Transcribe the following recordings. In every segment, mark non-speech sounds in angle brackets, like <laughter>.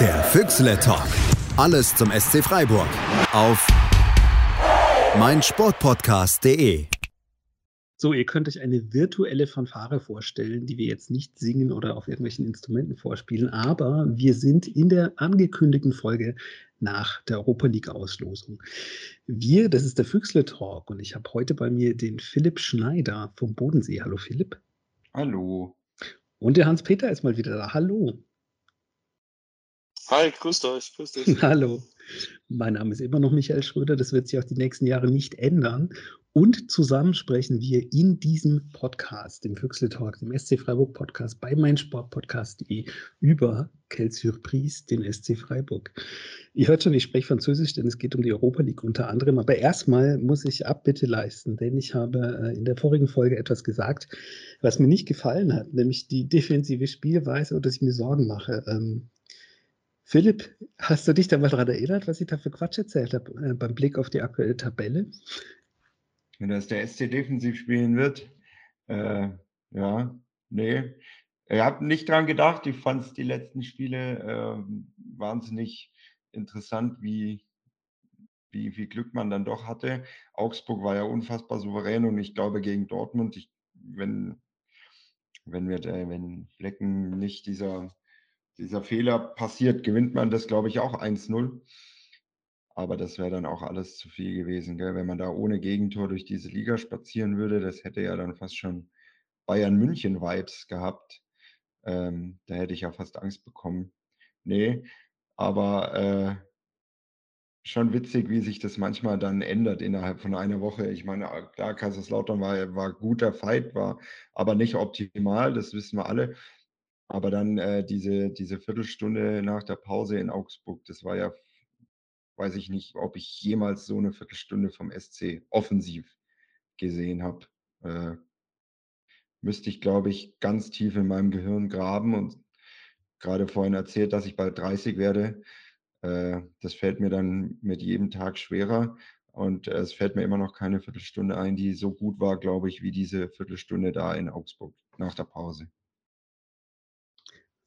Der Füchsle Talk. Alles zum SC Freiburg. Auf meinsportpodcast.de. So, ihr könnt euch eine virtuelle Fanfare vorstellen, die wir jetzt nicht singen oder auf irgendwelchen Instrumenten vorspielen, aber wir sind in der angekündigten Folge nach der Europa League Auslosung. Wir, das ist der Füchsle Talk und ich habe heute bei mir den Philipp Schneider vom Bodensee. Hallo Philipp. Hallo. Und der Hans-Peter ist mal wieder da. Hallo. Hi, grüßt euch, grüßt dich. <laughs> Hallo. Mein Name ist immer noch Michael Schröder. Das wird sich auch die nächsten Jahre nicht ändern. Und zusammen sprechen wir in diesem Podcast, dem Füchsle Talk, dem SC Freiburg Podcast bei meinsportpodcast.de über Quelle Surprise, den SC Freiburg. Ihr hört schon, ich spreche Französisch, denn es geht um die Europa League unter anderem. Aber erstmal muss ich Abbitte leisten, denn ich habe äh, in der vorigen Folge etwas gesagt, was mir nicht gefallen hat, nämlich die defensive Spielweise und dass ich mir Sorgen mache. Ähm, Philipp, hast du dich da mal daran erinnert, was ich da für Quatsch erzählt habe äh, beim Blick auf die aktuelle Tabelle? Wenn das der SC defensiv spielen wird, äh, ja, nee. Ich habe nicht dran gedacht. Ich fand die letzten Spiele äh, wahnsinnig interessant, wie, wie viel Glück man dann doch hatte. Augsburg war ja unfassbar souverän und ich glaube gegen Dortmund, ich, wenn, wenn, wir, wenn Flecken nicht dieser dieser Fehler passiert, gewinnt man das, glaube ich, auch 1-0. Aber das wäre dann auch alles zu viel gewesen, gell? wenn man da ohne Gegentor durch diese Liga spazieren würde. Das hätte ja dann fast schon Bayern München-Vibes gehabt. Ähm, da hätte ich ja fast Angst bekommen. Nee, aber äh, schon witzig, wie sich das manchmal dann ändert innerhalb von einer Woche. Ich meine, klar, Kaiserslautern war, war guter Fight, war aber nicht optimal, das wissen wir alle. Aber dann äh, diese, diese Viertelstunde nach der Pause in Augsburg, das war ja, weiß ich nicht, ob ich jemals so eine Viertelstunde vom SC offensiv gesehen habe. Äh, müsste ich, glaube ich, ganz tief in meinem Gehirn graben und gerade vorhin erzählt, dass ich bald 30 werde. Äh, das fällt mir dann mit jedem Tag schwerer. Und es fällt mir immer noch keine Viertelstunde ein, die so gut war, glaube ich, wie diese Viertelstunde da in Augsburg nach der Pause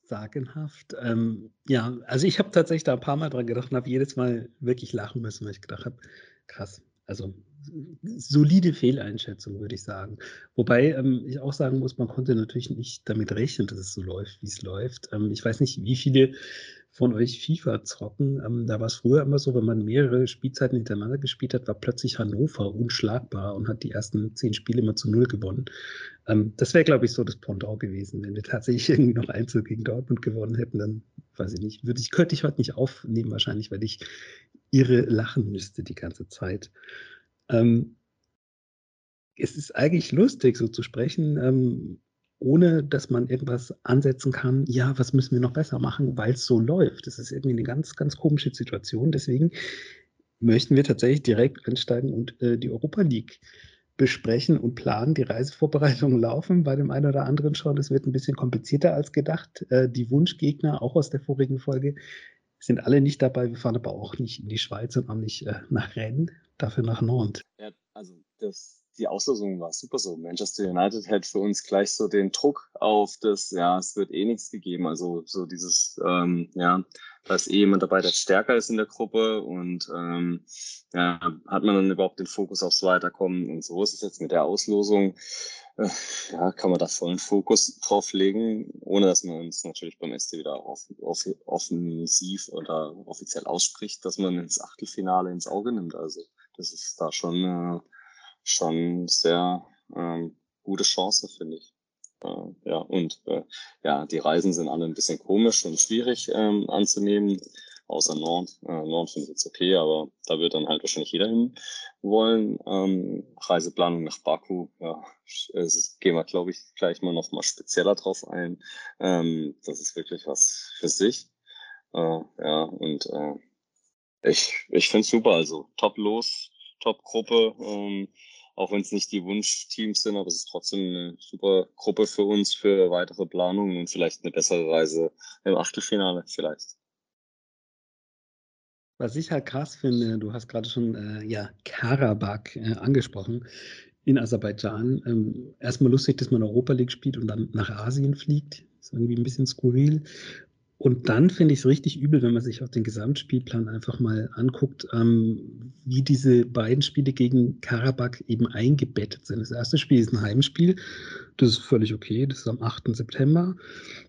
sagenhaft. Ähm, ja, also ich habe tatsächlich da ein paar Mal dran gedacht und habe jedes Mal wirklich lachen müssen, weil ich gedacht habe, krass, also solide Fehleinschätzung, würde ich sagen. Wobei ähm, ich auch sagen muss, man konnte natürlich nicht damit rechnen, dass es so läuft, wie es läuft. Ähm, ich weiß nicht, wie viele von euch FIFA zocken. Ähm, da war es früher immer so, wenn man mehrere Spielzeiten hintereinander gespielt hat, war plötzlich Hannover unschlagbar und hat die ersten zehn Spiele immer zu null gewonnen. Ähm, das wäre, glaube ich, so das Pendant gewesen. Wenn wir tatsächlich <laughs> irgendwie noch Einzel gegen Dortmund gewonnen hätten, dann weiß ich nicht, würde ich, könnte ich heute nicht aufnehmen, wahrscheinlich, weil ich irre lachen müsste die ganze Zeit. Ähm, es ist eigentlich lustig, so zu sprechen, ähm, ohne dass man irgendwas ansetzen kann, ja, was müssen wir noch besser machen, weil es so läuft. Das ist irgendwie eine ganz, ganz komische Situation. Deswegen möchten wir tatsächlich direkt einsteigen und äh, die Europa League besprechen und planen. Die Reisevorbereitungen <laughs> laufen bei dem einen oder anderen schon. Es wird ein bisschen komplizierter als gedacht. Äh, die Wunschgegner, auch aus der vorigen Folge, sind alle nicht dabei. Wir fahren aber auch nicht in die Schweiz und auch nicht äh, nach Rennes, dafür nach Nantes. Ja, also das, die Auslosung war super so. Manchester United hält für uns gleich so den Druck auf das, ja, es wird eh nichts gegeben. Also so dieses, ähm, ja, da ist eh jemand dabei, der stärker ist in der Gruppe und ähm, ja, hat man dann überhaupt den Fokus aufs Weiterkommen und so ist es jetzt mit der Auslosung. Äh, ja, kann man da vollen Fokus drauf legen, ohne dass man uns natürlich beim SC wieder off off offensiv oder offiziell ausspricht, dass man ins Achtelfinale ins Auge nimmt. Also das ist da schon äh, schon sehr ähm, gute Chance, finde ich. Äh, ja, und äh, ja, die Reisen sind alle ein bisschen komisch und schwierig ähm, anzunehmen, außer Nord. Äh, Nord finde ich jetzt okay, aber da wird dann halt wahrscheinlich jeder hin wollen. Ähm, Reiseplanung nach Baku, ja, es gehen wir, glaube ich, gleich mal noch mal spezieller drauf ein. Ähm, das ist wirklich was für sich. Äh, ja, und äh, ich, ich finde es super, also top los, top Gruppe. Ähm, auch wenn es nicht die Wunschteams sind, aber es ist trotzdem eine super Gruppe für uns für weitere Planungen und vielleicht eine bessere Reise im Achtelfinale vielleicht. Was ich halt krass finde, du hast gerade schon äh, ja, Karabakh äh, angesprochen in Aserbaidschan. Ähm, erstmal lustig, dass man Europa League spielt und dann nach Asien fliegt. Ist irgendwie ein bisschen skurril. Und dann finde ich es richtig übel, wenn man sich auch den Gesamtspielplan einfach mal anguckt, ähm, wie diese beiden Spiele gegen Karabakh eben eingebettet sind. Das erste Spiel ist ein Heimspiel. Das ist völlig okay. Das ist am 8. September.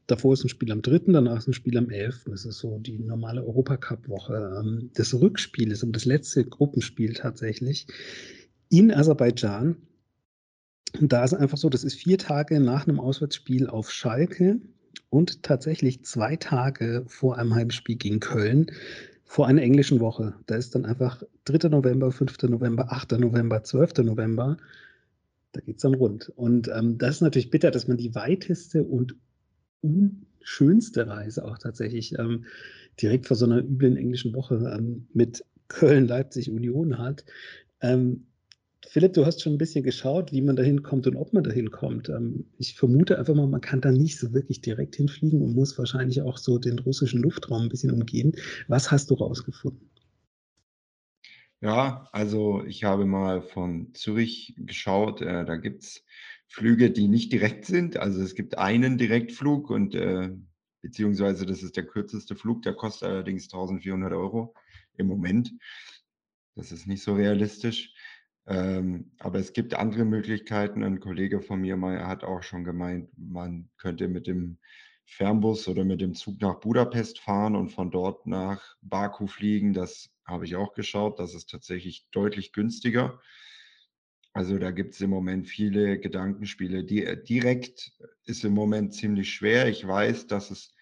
Davor ist ein Spiel am 3., danach ist ein Spiel am 11. Das ist so die normale Europacup-Woche. Ähm, das Rückspiel ist um das letzte Gruppenspiel tatsächlich in Aserbaidschan. Und da ist einfach so, das ist vier Tage nach einem Auswärtsspiel auf Schalke und tatsächlich zwei Tage vor einem Heimspiel gegen Köln vor einer englischen Woche. Da ist dann einfach 3. November, 5. November, 8. November, 12. November. Da geht es dann rund. Und ähm, das ist natürlich bitter, dass man die weiteste und unschönste Reise auch tatsächlich ähm, direkt vor so einer üblen englischen Woche ähm, mit Köln, Leipzig, Union hat. Ähm, Philipp, du hast schon ein bisschen geschaut, wie man da hinkommt und ob man da hinkommt. Ähm, ich vermute einfach mal, man kann da nicht so wirklich direkt hinfliegen und muss wahrscheinlich auch so den russischen Luftraum ein bisschen umgehen. Was hast du rausgefunden? Ja, also ich habe mal von Zürich geschaut. Äh, da gibt es Flüge, die nicht direkt sind. Also es gibt einen Direktflug und äh, beziehungsweise das ist der kürzeste Flug, der kostet allerdings 1400 Euro im Moment. Das ist nicht so realistisch. Ähm, aber es gibt andere Möglichkeiten. Ein Kollege von mir mal hat auch schon gemeint, man könnte mit dem Fernbus oder mit dem Zug nach Budapest fahren und von dort nach Baku fliegen. Das habe ich auch geschaut. Das ist tatsächlich deutlich günstiger. Also da gibt es im Moment viele Gedankenspiele. Die, äh, direkt ist im Moment ziemlich schwer. Ich weiß, dass es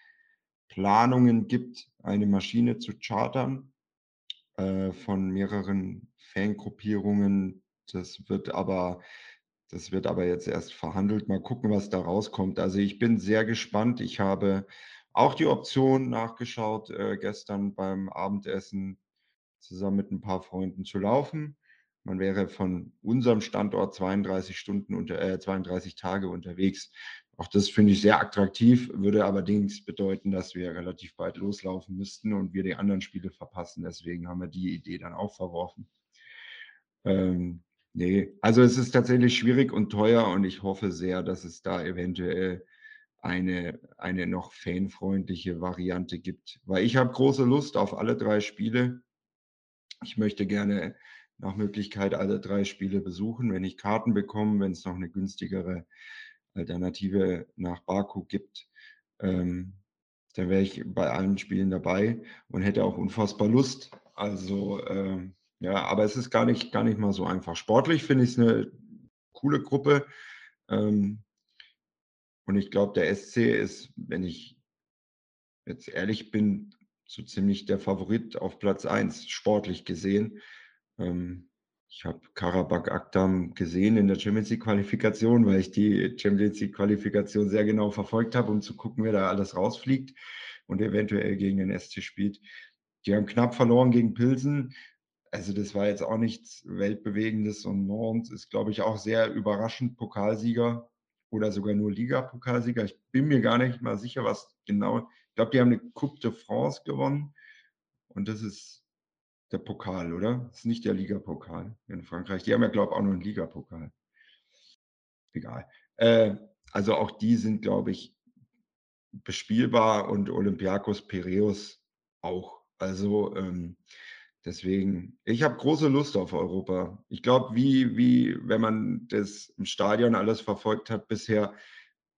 Planungen gibt, eine Maschine zu chartern äh, von mehreren Fangruppierungen. Das wird aber das wird aber jetzt erst verhandelt. Mal gucken, was da rauskommt. Also ich bin sehr gespannt. Ich habe auch die Option nachgeschaut, äh, gestern beim Abendessen zusammen mit ein paar Freunden zu laufen. Man wäre von unserem Standort 32 Stunden unter, äh, 32 Tage unterwegs. Auch das finde ich sehr attraktiv, würde allerdings bedeuten, dass wir relativ bald loslaufen müssten und wir die anderen Spiele verpassen. Deswegen haben wir die Idee dann auch verworfen. Ähm, nee, also es ist tatsächlich schwierig und teuer und ich hoffe sehr, dass es da eventuell eine, eine noch fanfreundliche Variante gibt. Weil ich habe große Lust auf alle drei Spiele. Ich möchte gerne nach Möglichkeit alle drei Spiele besuchen, wenn ich Karten bekomme, wenn es noch eine günstigere Alternative nach Baku gibt, ähm, dann wäre ich bei allen Spielen dabei und hätte auch unfassbar Lust. Also ähm, ja, aber es ist gar nicht, gar nicht mal so einfach. Sportlich finde ich es eine coole Gruppe. Ähm, und ich glaube, der SC ist, wenn ich jetzt ehrlich bin, so ziemlich der Favorit auf Platz 1, sportlich gesehen. Ähm, ich habe Karabakh Akdam gesehen in der Champions League Qualifikation, weil ich die Champions League Qualifikation sehr genau verfolgt habe, um zu gucken, wer da alles rausfliegt und eventuell gegen den SC spielt. Die haben knapp verloren gegen Pilsen. Also das war jetzt auch nichts Weltbewegendes und Norns ist, glaube ich, auch sehr überraschend Pokalsieger oder sogar nur Liga-Pokalsieger. Ich bin mir gar nicht mal sicher, was genau. Ich glaube, die haben eine Coupe de France gewonnen und das ist der Pokal, oder? Das ist nicht der Ligapokal in Frankreich. Die haben ja, glaube ich, auch noch einen Ligapokal. Egal. Äh, also auch die sind, glaube ich, bespielbar und Olympiakos Piraeus auch. Also ähm, deswegen, ich habe große Lust auf Europa. Ich glaube, wie, wie, wenn man das im Stadion alles verfolgt hat bisher,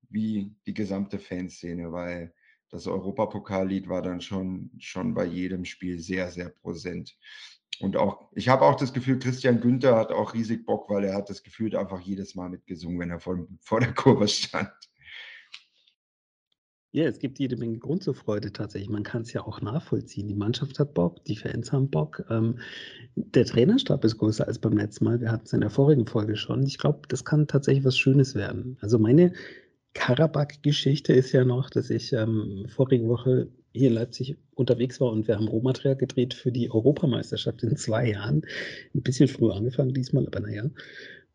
wie die gesamte Fanszene, weil das Europapokallied war dann schon, schon bei jedem Spiel sehr, sehr präsent. Und auch, ich habe auch das Gefühl, Christian Günther hat auch riesig Bock, weil er hat das Gefühl einfach jedes Mal mitgesungen, wenn er vor, vor der Kurve stand. Ja, es gibt jede Menge Grund zur Freude tatsächlich. Man kann es ja auch nachvollziehen. Die Mannschaft hat Bock, die Fans haben Bock. Ähm, der Trainerstab ist größer als beim letzten Mal. Wir hatten es in der vorigen Folge schon. Ich glaube, das kann tatsächlich was Schönes werden. Also meine Karabakh-Geschichte ist ja noch, dass ich ähm, vorige Woche hier in Leipzig unterwegs war und wir haben Rohmaterial gedreht für die Europameisterschaft in zwei Jahren. Ein bisschen früher angefangen diesmal, aber naja.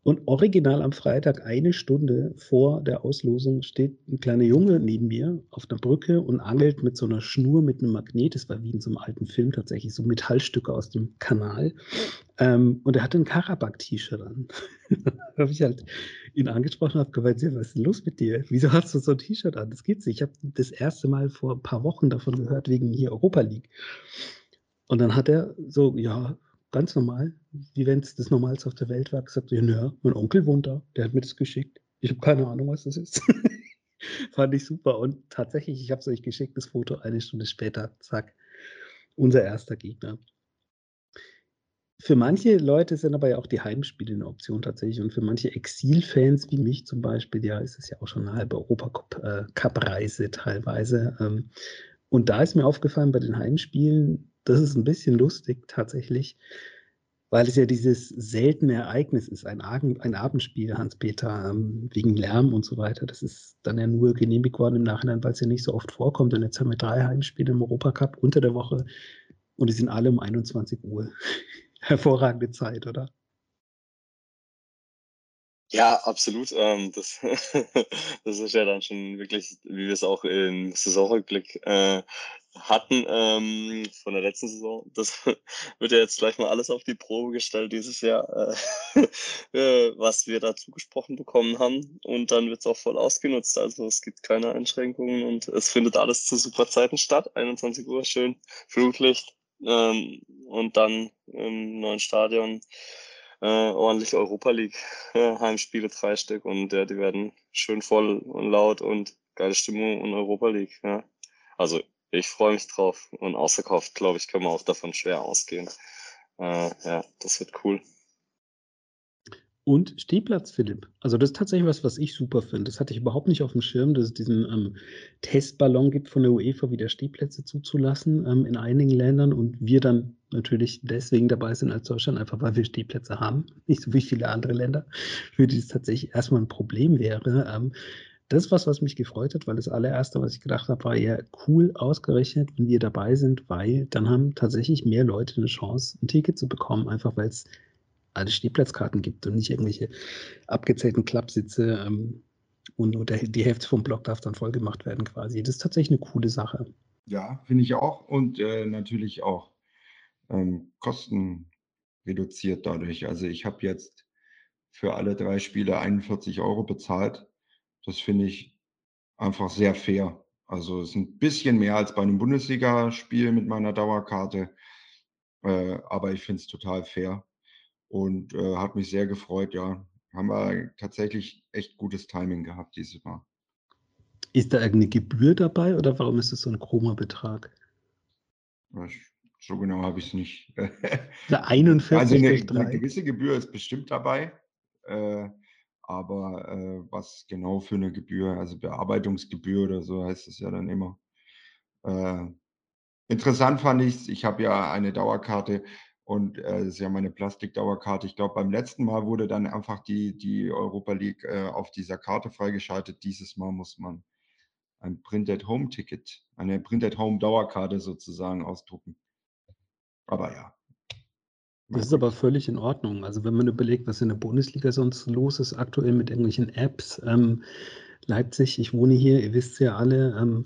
Und original am Freitag, eine Stunde vor der Auslosung, steht ein kleiner Junge neben mir auf der Brücke und angelt mit so einer Schnur mit einem Magnet. Das war wie in so einem alten Film tatsächlich, so Metallstücke aus dem Kanal. Ähm, und er hatte ein Karabakh-T-Shirt an. <laughs> da habe ich halt ihn angesprochen und habe gemeint, was ist denn los mit dir? Wieso hast du so ein T-Shirt an? Das geht's nicht. Ich habe das erste Mal vor ein paar Wochen davon gehört, wegen hier Europa League. Und dann hat er so, ja, ganz normal, wie wenn es das Normalste auf der Welt war, gesagt, ja, ja, mein Onkel wohnt da, der hat mir das geschickt. Ich habe keine Ahnung, was das ist. <laughs> Fand ich super. Und tatsächlich, ich habe es euch geschickt, das Foto eine Stunde später, zack, unser erster Gegner. Für manche Leute sind aber ja auch die Heimspiele eine Option tatsächlich. Und für manche Exilfans wie mich zum Beispiel, ja, ist es ja auch schon eine halbe Europacup-Reise äh, teilweise. Ähm, und da ist mir aufgefallen bei den Heimspielen, das ist ein bisschen lustig tatsächlich, weil es ja dieses seltene Ereignis ist, ein, ein Abendspiel, Hans-Peter, ähm, wegen Lärm und so weiter. Das ist dann ja nur genehmigt worden im Nachhinein, weil es ja nicht so oft vorkommt. Und jetzt haben wir drei Heimspiele im Europacup unter der Woche und die sind alle um 21 Uhr. <laughs> Hervorragende Zeit, oder? Ja, absolut. Ähm, das, <laughs> das ist ja dann schon wirklich, wie wir es auch im Saisonrückblick äh, hatten ähm, von der letzten Saison. Das <laughs> wird ja jetzt gleich mal alles auf die Probe gestellt dieses Jahr, äh, <laughs> äh, was wir da zugesprochen bekommen haben. Und dann wird es auch voll ausgenutzt. Also es gibt keine Einschränkungen und es findet alles zu super Zeiten statt. 21 Uhr, schön Flutlicht ähm, und dann im neuen Stadion äh, ordentlich Europa League <laughs> Heimspiele, drei Stück und äh, die werden schön voll und laut und geile Stimmung und Europa League. Ja. Also ich freue mich drauf und ausverkauft, glaube ich, kann man auch davon schwer ausgehen. Äh, ja, das wird cool. Und Stehplatz, Philipp. Also das ist tatsächlich was, was ich super finde. Das hatte ich überhaupt nicht auf dem Schirm, dass es diesen ähm, Testballon gibt von der UEFA, wieder Stehplätze zuzulassen ähm, in einigen Ländern und wir dann natürlich deswegen dabei sind als Deutschland, einfach weil wir Stehplätze haben, <laughs> nicht so wie viele andere Länder, für die es tatsächlich erstmal ein Problem wäre. Ähm, das ist was, was mich gefreut hat, weil das allererste, was ich gedacht habe, war ja cool ausgerechnet, wenn wir dabei sind, weil dann haben tatsächlich mehr Leute eine Chance, ein Ticket zu bekommen, einfach weil es alle Stehplatzkarten gibt und nicht irgendwelche abgezählten Klappsitze ähm, und nur der, die Hälfte vom Block darf dann voll gemacht werden quasi. Das ist tatsächlich eine coole Sache. Ja, finde ich auch und äh, natürlich auch ähm, Kosten reduziert dadurch. Also ich habe jetzt für alle drei Spiele 41 Euro bezahlt. Das finde ich einfach sehr fair. Also es ist ein bisschen mehr als bei einem Bundesligaspiel mit meiner Dauerkarte, äh, aber ich finde es total fair und äh, hat mich sehr gefreut. Ja, haben wir tatsächlich echt gutes Timing gehabt dieses Mal. Ist da irgendeine Gebühr dabei oder warum ist es so ein chroma Betrag? So genau habe ich es nicht. <laughs> Der 41 also eine, eine, gewisse Gebühr ist bestimmt dabei. Äh, aber äh, was genau für eine Gebühr, also Bearbeitungsgebühr oder so heißt es ja dann immer. Äh, interessant fand ich es, ich habe ja eine Dauerkarte und äh, das ist ja meine Plastikdauerkarte. Ich glaube, beim letzten Mal wurde dann einfach die, die Europa League äh, auf dieser Karte freigeschaltet. Dieses Mal muss man ein Printed Home Ticket, eine Printed Home Dauerkarte sozusagen ausdrucken. Aber ja. Das ist aber völlig in Ordnung. Also wenn man überlegt, was in der Bundesliga sonst los ist, aktuell mit irgendwelchen Apps. Ähm, Leipzig, ich wohne hier, ihr wisst ja alle, ähm,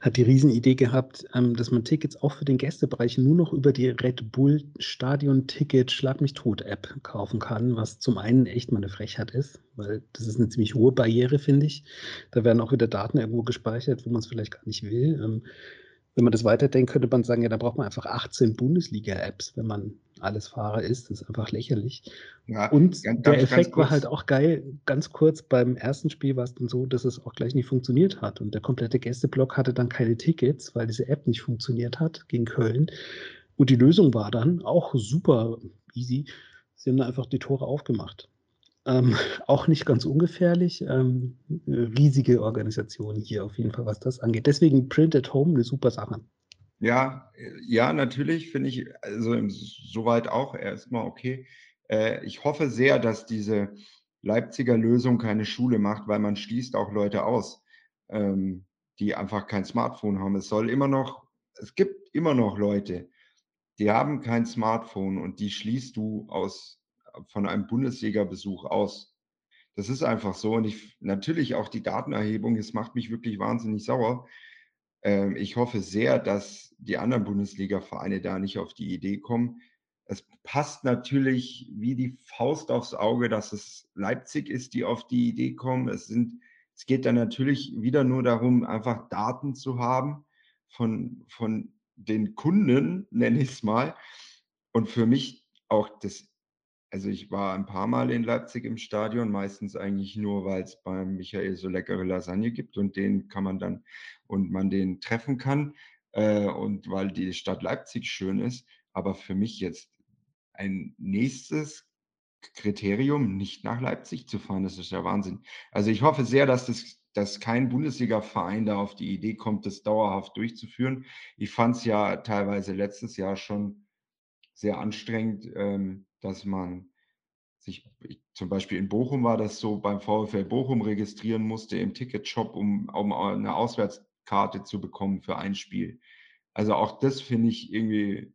hat die Riesenidee gehabt, ähm, dass man Tickets auch für den Gästebereich nur noch über die Red Bull Stadion Ticket Schlag mich tot App kaufen kann, was zum einen echt mal eine Frechheit ist, weil das ist eine ziemlich hohe Barriere, finde ich. Da werden auch wieder Daten irgendwo gespeichert, wo man es vielleicht gar nicht will. Ähm, wenn man das weiterdenkt, könnte man sagen, ja, da braucht man einfach 18 Bundesliga-Apps, wenn man alles Fahrer ist. Das ist einfach lächerlich. Ja, und ganz, der Effekt war halt auch geil. Ganz kurz, beim ersten Spiel war es dann so, dass es auch gleich nicht funktioniert hat. Und der komplette Gästeblock hatte dann keine Tickets, weil diese App nicht funktioniert hat gegen Köln. Und die Lösung war dann auch super easy. Sie haben dann einfach die Tore aufgemacht. Ähm, <laughs> auch nicht ganz ungefährlich. Ähm, riesige Organisation hier auf jeden Fall, was das angeht. Deswegen Print at Home eine super Sache. Ja, ja, natürlich finde ich, also soweit auch erstmal okay. Äh, ich hoffe sehr, dass diese Leipziger Lösung keine Schule macht, weil man schließt auch Leute aus, ähm, die einfach kein Smartphone haben. Es soll immer noch, es gibt immer noch Leute, die haben kein Smartphone und die schließt du aus von einem Bundesliga-Besuch aus. Das ist einfach so. Und ich natürlich auch die Datenerhebung, es macht mich wirklich wahnsinnig sauer. Ähm, ich hoffe sehr, dass die anderen Bundesliga-Vereine da nicht auf die Idee kommen. Es passt natürlich wie die Faust aufs Auge, dass es Leipzig ist, die auf die Idee kommen. Es sind, es geht dann natürlich wieder nur darum, einfach Daten zu haben von, von den Kunden, <laughs> nenne ich es mal. Und für mich auch das, also ich war ein paar Mal in Leipzig im Stadion, meistens eigentlich nur, weil es beim Michael so leckere Lasagne gibt und den kann man dann und man den treffen kann äh, und weil die Stadt Leipzig schön ist. Aber für mich jetzt ein nächstes Kriterium, nicht nach Leipzig zu fahren, das ist ja Wahnsinn. Also ich hoffe sehr, dass das dass kein Bundesliga-Verein da auf die Idee kommt, das dauerhaft durchzuführen. Ich fand es ja teilweise letztes Jahr schon sehr anstrengend, ähm, dass man sich, zum Beispiel in Bochum war das so, beim VfL Bochum registrieren musste im Ticketshop, um, um eine Auswärtskarte zu bekommen für ein Spiel. Also auch das finde ich irgendwie,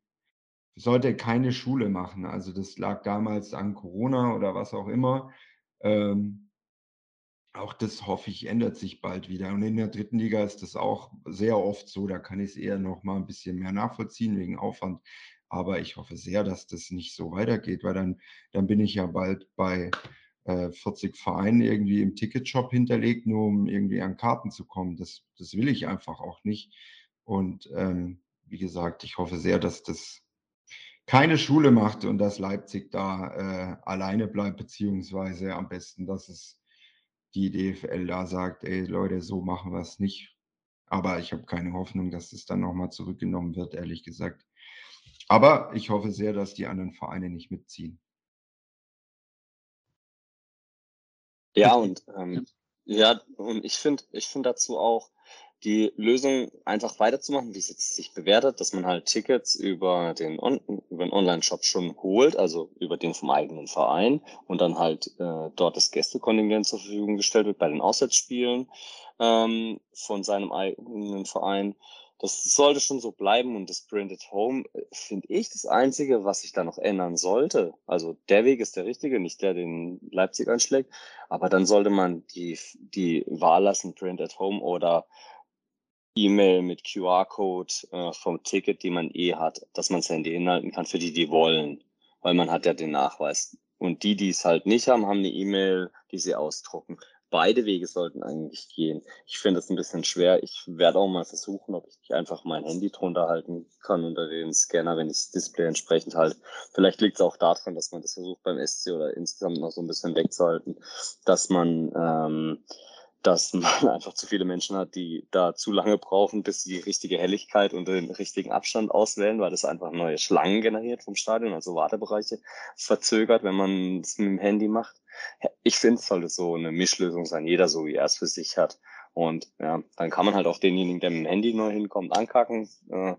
sollte keine Schule machen. Also das lag damals an Corona oder was auch immer. Ähm, auch das hoffe ich, ändert sich bald wieder. Und in der dritten Liga ist das auch sehr oft so. Da kann ich es eher noch mal ein bisschen mehr nachvollziehen wegen Aufwand. Aber ich hoffe sehr, dass das nicht so weitergeht, weil dann, dann bin ich ja bald bei äh, 40 Vereinen irgendwie im Ticketshop hinterlegt, nur um irgendwie an Karten zu kommen. Das, das will ich einfach auch nicht. Und ähm, wie gesagt, ich hoffe sehr, dass das keine Schule macht und dass Leipzig da äh, alleine bleibt, beziehungsweise am besten, dass es die DFL da sagt, ey Leute, so machen wir es nicht. Aber ich habe keine Hoffnung, dass es dann nochmal zurückgenommen wird, ehrlich gesagt. Aber ich hoffe sehr, dass die anderen Vereine nicht mitziehen. Ja, und ähm, ja, und ich finde, ich finde dazu auch, die Lösung einfach weiterzumachen, wie es jetzt sich bewertet, dass man halt Tickets über den, On über den Online-Shop schon holt, also über den vom eigenen Verein und dann halt äh, dort das Gästekontingent zur Verfügung gestellt wird bei den Auswärtsspielen ähm, von seinem eigenen Verein. Das sollte schon so bleiben und das Branded Home äh, finde ich das Einzige, was sich da noch ändern sollte. Also der Weg ist der richtige, nicht der, den Leipzig anschlägt, aber dann sollte man die, die Wahl lassen, Branded Home oder E-Mail mit QR-Code äh, vom Ticket, die man eh hat, dass man das Handy inhalten kann für die, die wollen, weil man hat ja den Nachweis. Und die, die es halt nicht haben, haben eine E-Mail, die sie ausdrucken. Beide Wege sollten eigentlich gehen. Ich finde es ein bisschen schwer. Ich werde auch mal versuchen, ob ich nicht einfach mein Handy drunter halten kann unter den Scanner, wenn ich das Display entsprechend halte. Vielleicht liegt es auch daran, dass man das versucht beim SC oder insgesamt noch so ein bisschen wegzuhalten, dass man ähm, dass man <laughs> einfach zu viele Menschen hat, die da zu lange brauchen, bis sie die richtige Helligkeit und den richtigen Abstand auswählen, weil das einfach neue Schlangen generiert vom Stadion, also Wartebereiche verzögert, wenn man es mit dem Handy macht. Ich finde, es sollte so eine Mischlösung sein, jeder so, wie er es für sich hat. Und ja, dann kann man halt auch denjenigen, der mit dem Handy neu hinkommt, ankacken. Äh,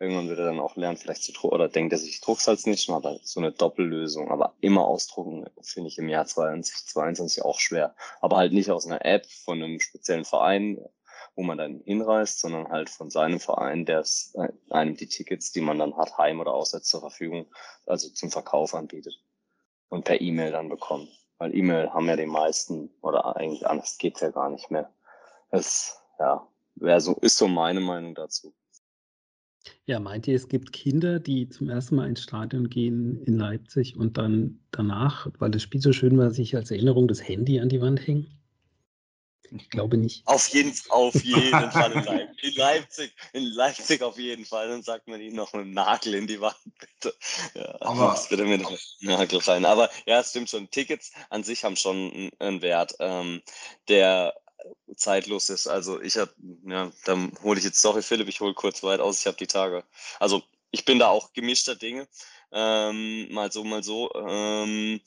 Irgendwann wird er dann auch lernen, vielleicht zu drucken, oder denkt er sich, ich druck's halt nicht, aber so eine Doppellösung. Aber immer ausdrucken finde ich im Jahr 2022 auch schwer. Aber halt nicht aus einer App von einem speziellen Verein, wo man dann hinreist, sondern halt von seinem Verein, der äh, einem die Tickets, die man dann hat, heim oder aussetzt zur Verfügung, also zum Verkauf anbietet. Und per E-Mail dann bekommen. Weil E-Mail haben ja die meisten, oder eigentlich anders geht's ja gar nicht mehr. Es, ja, wäre so, ist so meine Meinung dazu. Ja, meint ihr, es gibt Kinder, die zum ersten Mal ins Stadion gehen in Leipzig und dann danach, weil das Spiel so schön war, sich als Erinnerung das Handy an die Wand hängen? Ich glaube nicht. Auf jeden, auf jeden Fall in Leipzig. <laughs> in Leipzig. In Leipzig auf jeden Fall. Dann sagt man ihnen noch dem Nagel in die Wand, bitte. Ja, aber bitte mit Nagel rein. Aber ja, es stimmt schon. Tickets an sich haben schon einen Wert. Ähm, der zeitlos ist. Also ich habe, ja, dann hole ich jetzt, sorry Philipp, ich hole kurz weit aus, ich habe die Tage. Also ich bin da auch gemischter Dinge. Ähm, mal so, mal so. Ähm,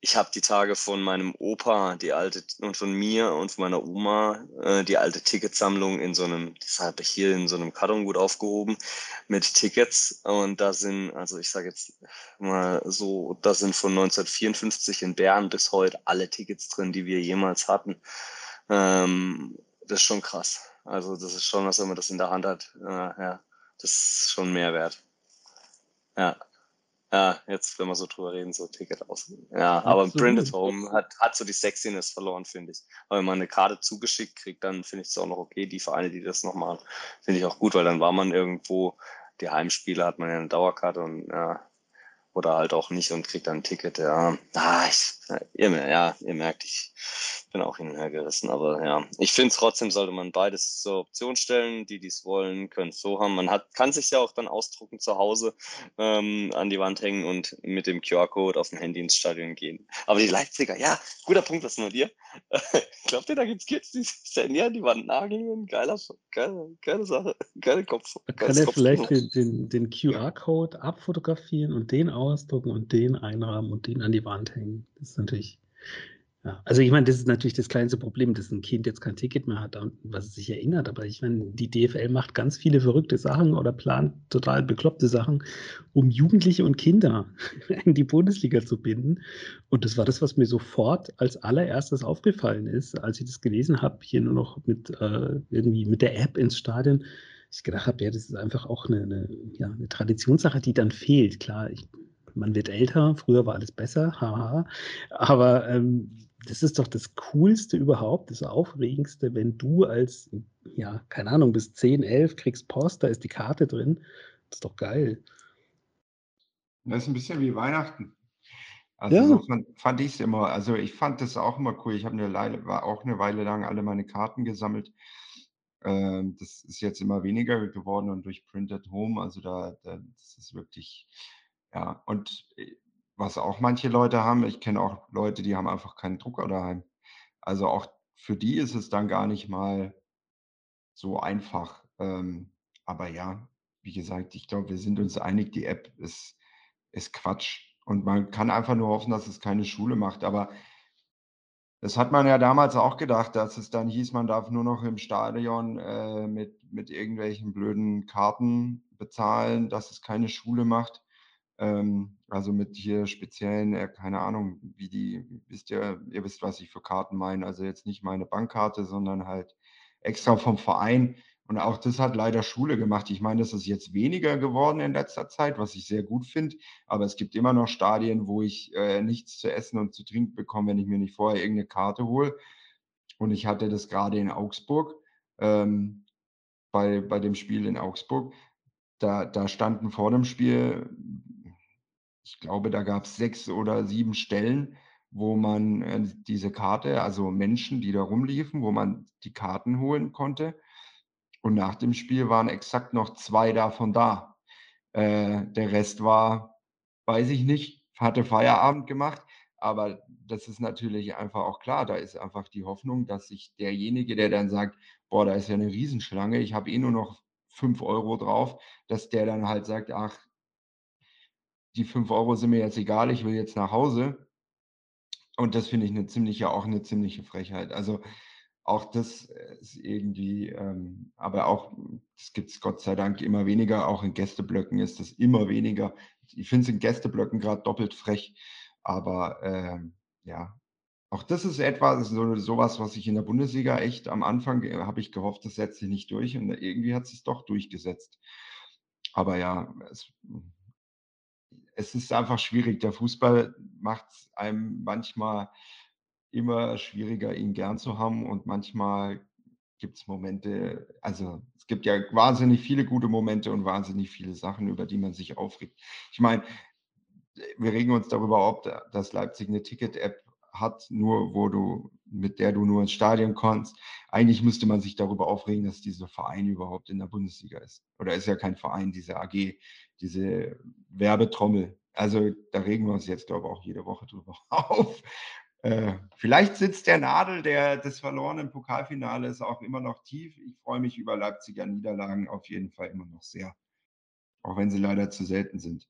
ich habe die Tage von meinem Opa, die alte, und von mir und von meiner Oma, äh, die alte Ticketsammlung in so einem, das habe ich hier in so einem Karton gut aufgehoben mit Tickets. Und da sind, also ich sage jetzt mal so, da sind von 1954 in Bern bis heute alle Tickets drin, die wir jemals hatten. Ähm, das ist schon krass. Also das ist schon, was wenn man das in der Hand hat, äh, ja, das ist schon Mehrwert. Ja. Ja, jetzt, wenn wir so drüber reden, so Ticket aus. Ja, aber Absolut. Branded Home hat, hat so die Sexiness verloren, finde ich. Aber wenn man eine Karte zugeschickt kriegt, dann finde ich es auch noch okay. Die Vereine, die das noch machen, finde ich auch gut, weil dann war man irgendwo, die Heimspiele hat man ja eine Dauerkarte und ja, oder halt auch nicht und kriegt dann ein Ticket. Ja, ah, ich, ihr, ja, ihr merkt, ich bin auch hin und her gerissen. Aber ja, ich finde trotzdem sollte man beides zur Option stellen. Die, die es wollen, können es so haben. Man hat, kann sich ja auch dann ausdrucken zu Hause ähm, an die Wand hängen und mit dem QR-Code auf dem Handy ins Stadion gehen. Aber die Leipziger, ja, guter Punkt, was nur dir. <laughs> Glaubt ihr, da gibt es Kids, die sich das Handy an die Wand nageln? Geiler, geile, geile Sache, geile Kopf. Kann er vielleicht den, den, den QR-Code abfotografieren und den ausdrucken und den einrahmen und den an die Wand hängen? Das ist natürlich. Ja, also ich meine, das ist natürlich das kleinste Problem, dass ein Kind jetzt kein Ticket mehr hat, was es sich erinnert. Aber ich meine, die DFL macht ganz viele verrückte Sachen oder plant total bekloppte Sachen, um Jugendliche und Kinder <laughs> in die Bundesliga zu binden. Und das war das, was mir sofort als allererstes aufgefallen ist, als ich das gelesen habe, hier nur noch mit äh, irgendwie mit der App ins Stadion. Ich gedacht habe, ja, das ist einfach auch eine, eine, ja, eine Traditionssache, die dann fehlt. Klar, ich, man wird älter, früher war alles besser, haha. Aber ähm, das ist doch das Coolste überhaupt, das Aufregendste, wenn du als, ja, keine Ahnung, bis 10, 11 kriegst Post, da ist die Karte drin. Das ist doch geil. Das ist ein bisschen wie Weihnachten. Also Ja. so fand, fand ich es immer. Also ich fand das auch immer cool. Ich habe eine Weile, war auch eine Weile lang alle meine Karten gesammelt. Ähm, das ist jetzt immer weniger geworden und durch Printed Home, also da, da das ist wirklich, ja, und äh, was auch manche Leute haben, ich kenne auch Leute, die haben einfach keinen Drucker daheim. Also auch für die ist es dann gar nicht mal so einfach. Ähm, aber ja, wie gesagt, ich glaube, wir sind uns einig, die App ist, ist Quatsch. Und man kann einfach nur hoffen, dass es keine Schule macht. Aber das hat man ja damals auch gedacht, dass es dann hieß, man darf nur noch im Stadion äh, mit, mit irgendwelchen blöden Karten bezahlen, dass es keine Schule macht. Ähm, also mit hier speziellen, äh, keine Ahnung, wie die, wisst ihr, ihr wisst, was ich für Karten meine. Also jetzt nicht meine Bankkarte, sondern halt extra vom Verein. Und auch das hat leider Schule gemacht. Ich meine, das ist jetzt weniger geworden in letzter Zeit, was ich sehr gut finde. Aber es gibt immer noch Stadien, wo ich äh, nichts zu essen und zu trinken bekomme, wenn ich mir nicht vorher irgendeine Karte hole. Und ich hatte das gerade in Augsburg, ähm, bei, bei dem Spiel in Augsburg. Da, da standen vor dem Spiel, ich glaube, da gab es sechs oder sieben Stellen, wo man äh, diese Karte, also Menschen, die da rumliefen, wo man die Karten holen konnte. Und nach dem Spiel waren exakt noch zwei davon da. Äh, der Rest war, weiß ich nicht, hatte Feierabend gemacht. Aber das ist natürlich einfach auch klar. Da ist einfach die Hoffnung, dass sich derjenige, der dann sagt, boah, da ist ja eine Riesenschlange, ich habe eh nur noch fünf Euro drauf, dass der dann halt sagt, ach, die fünf Euro sind mir jetzt egal, ich will jetzt nach Hause. Und das finde ich eine ziemliche, auch eine ziemliche Frechheit. Also auch das ist irgendwie, ähm, aber auch, das gibt es Gott sei Dank immer weniger, auch in Gästeblöcken ist das immer weniger. Ich finde es in Gästeblöcken gerade doppelt frech, aber ähm, ja, auch das ist etwas, so, sowas, was ich in der Bundesliga echt am Anfang äh, habe ich gehofft, das setzt sich nicht durch und irgendwie hat es sich doch durchgesetzt. Aber ja, es, es ist einfach schwierig. Der Fußball macht es einem manchmal immer schwieriger, ihn gern zu haben und manchmal gibt es Momente, also es gibt ja wahnsinnig viele gute Momente und wahnsinnig viele Sachen, über die man sich aufregt. Ich meine, wir regen uns darüber, ob das Leipzig eine Ticket-App hat, nur wo du, mit der du nur ins Stadion kannst. Eigentlich müsste man sich darüber aufregen, dass dieser Verein überhaupt in der Bundesliga ist. Oder ist ja kein Verein, diese AG, diese Werbetrommel. Also da regen wir uns jetzt, glaube ich, auch jede Woche drüber <laughs> auf. Äh, vielleicht sitzt der Nadel der, des verlorenen Pokalfinales auch immer noch tief. Ich freue mich über Leipziger Niederlagen auf jeden Fall immer noch sehr. Auch wenn sie leider zu selten sind.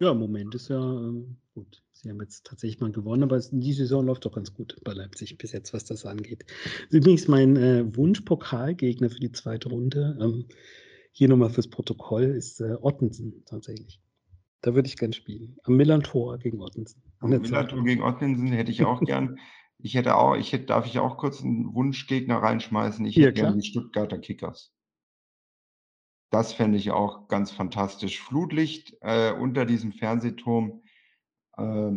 Ja, im Moment ist ja ähm, gut. Sie haben jetzt tatsächlich mal gewonnen, aber die Saison läuft doch ganz gut bei Leipzig bis jetzt, was das angeht. Übrigens mein äh, Wunsch-Pokalgegner für die zweite Runde, ähm, hier nochmal fürs Protokoll, ist äh, Ottensen tatsächlich. Da würde ich gern spielen. Am Millantor gegen Ottensen. Am Millantor gegen Ottensen hätte ich auch gern. Ich hätte auch, ich hätte, darf ich auch kurz einen Wunschgegner reinschmeißen? Ich Ja, hätte gerne die Stuttgarter Kickers. Das fände ich auch ganz fantastisch. Flutlicht äh, unter diesem Fernsehturm,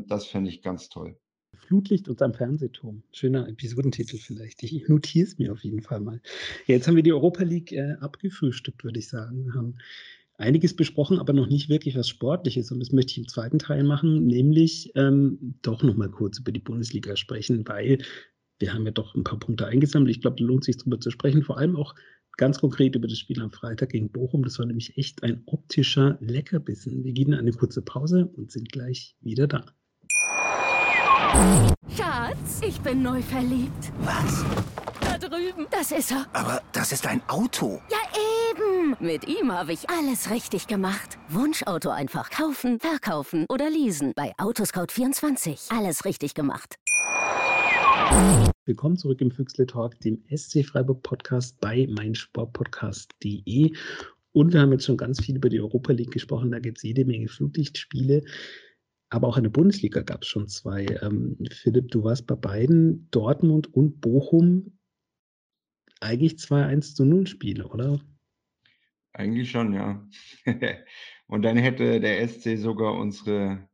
das fände ich ganz toll. Flutlicht unterm Fernsehturm. Schöner Episodentitel vielleicht. Ich notiere es mir auf jeden Fall mal. Jetzt haben wir die Europa League äh, abgefrühstückt, würde ich sagen. Wir haben einiges besprochen, aber noch nicht wirklich was Sportliches. Und das möchte ich im zweiten Teil machen, nämlich ähm, doch noch mal kurz über die Bundesliga sprechen, weil wir haben ja doch ein paar Punkte eingesammelt. Ich glaube, da lohnt sich darüber zu sprechen. Vor allem auch ganz konkret über das Spiel am Freitag gegen Bochum. Das war nämlich echt ein optischer Leckerbissen. Wir gehen eine kurze Pause und sind gleich wieder da. Schatz, ich bin neu verliebt. Was? Da drüben. Das ist er. Aber das ist ein Auto. Ja, eben. Mit ihm habe ich alles richtig gemacht. Wunschauto einfach kaufen, verkaufen oder leasen. Bei Autoscout24. Alles richtig gemacht. Willkommen zurück im Füchsle Talk, dem SC Freiburg Podcast bei meinsportpodcast.de. Und wir haben jetzt schon ganz viel über die Europa League gesprochen. Da gibt es jede Menge Flutlichtspiele. Aber auch in der Bundesliga gab es schon zwei. Ähm, Philipp, du warst bei beiden, Dortmund und Bochum, eigentlich zwei 1 zu 0 Spiele, oder? Eigentlich schon, ja. <laughs> und dann hätte der SC sogar unsere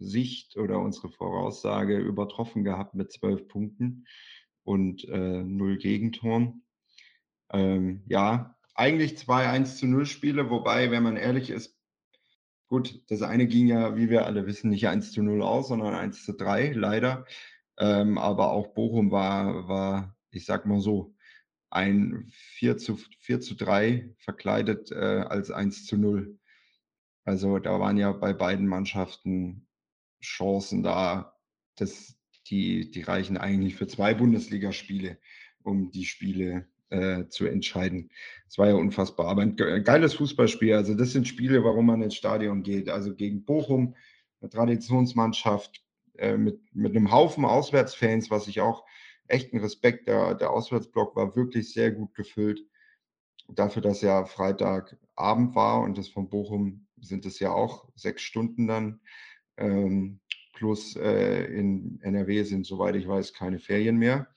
Voraussicht oder unsere Voraussage übertroffen gehabt mit zwölf Punkten und äh, null Gegentoren. Ähm, ja, eigentlich zwei 1 zu 0 Spiele, wobei, wenn man ehrlich ist, Gut, das eine ging ja, wie wir alle wissen, nicht 1 zu 0 aus, sondern 1 zu 3, leider. Ähm, aber auch Bochum war, war, ich sag mal so, ein 4 zu, 4 zu 3 verkleidet äh, als 1 zu 0. Also da waren ja bei beiden Mannschaften Chancen da, dass die, die reichen eigentlich für zwei Bundesligaspiele, um die Spiele äh, zu entscheiden. Es war ja unfassbar. Aber ein geiles Fußballspiel. Also das sind Spiele, warum man ins Stadion geht. Also gegen Bochum, eine Traditionsmannschaft äh, mit, mit einem Haufen Auswärtsfans, was ich auch echten Respekt. Der, der Auswärtsblock war wirklich sehr gut gefüllt. Dafür, dass ja Freitagabend war und das von Bochum sind es ja auch sechs Stunden dann. Ähm, plus äh, in NRW sind, soweit ich weiß, keine Ferien mehr.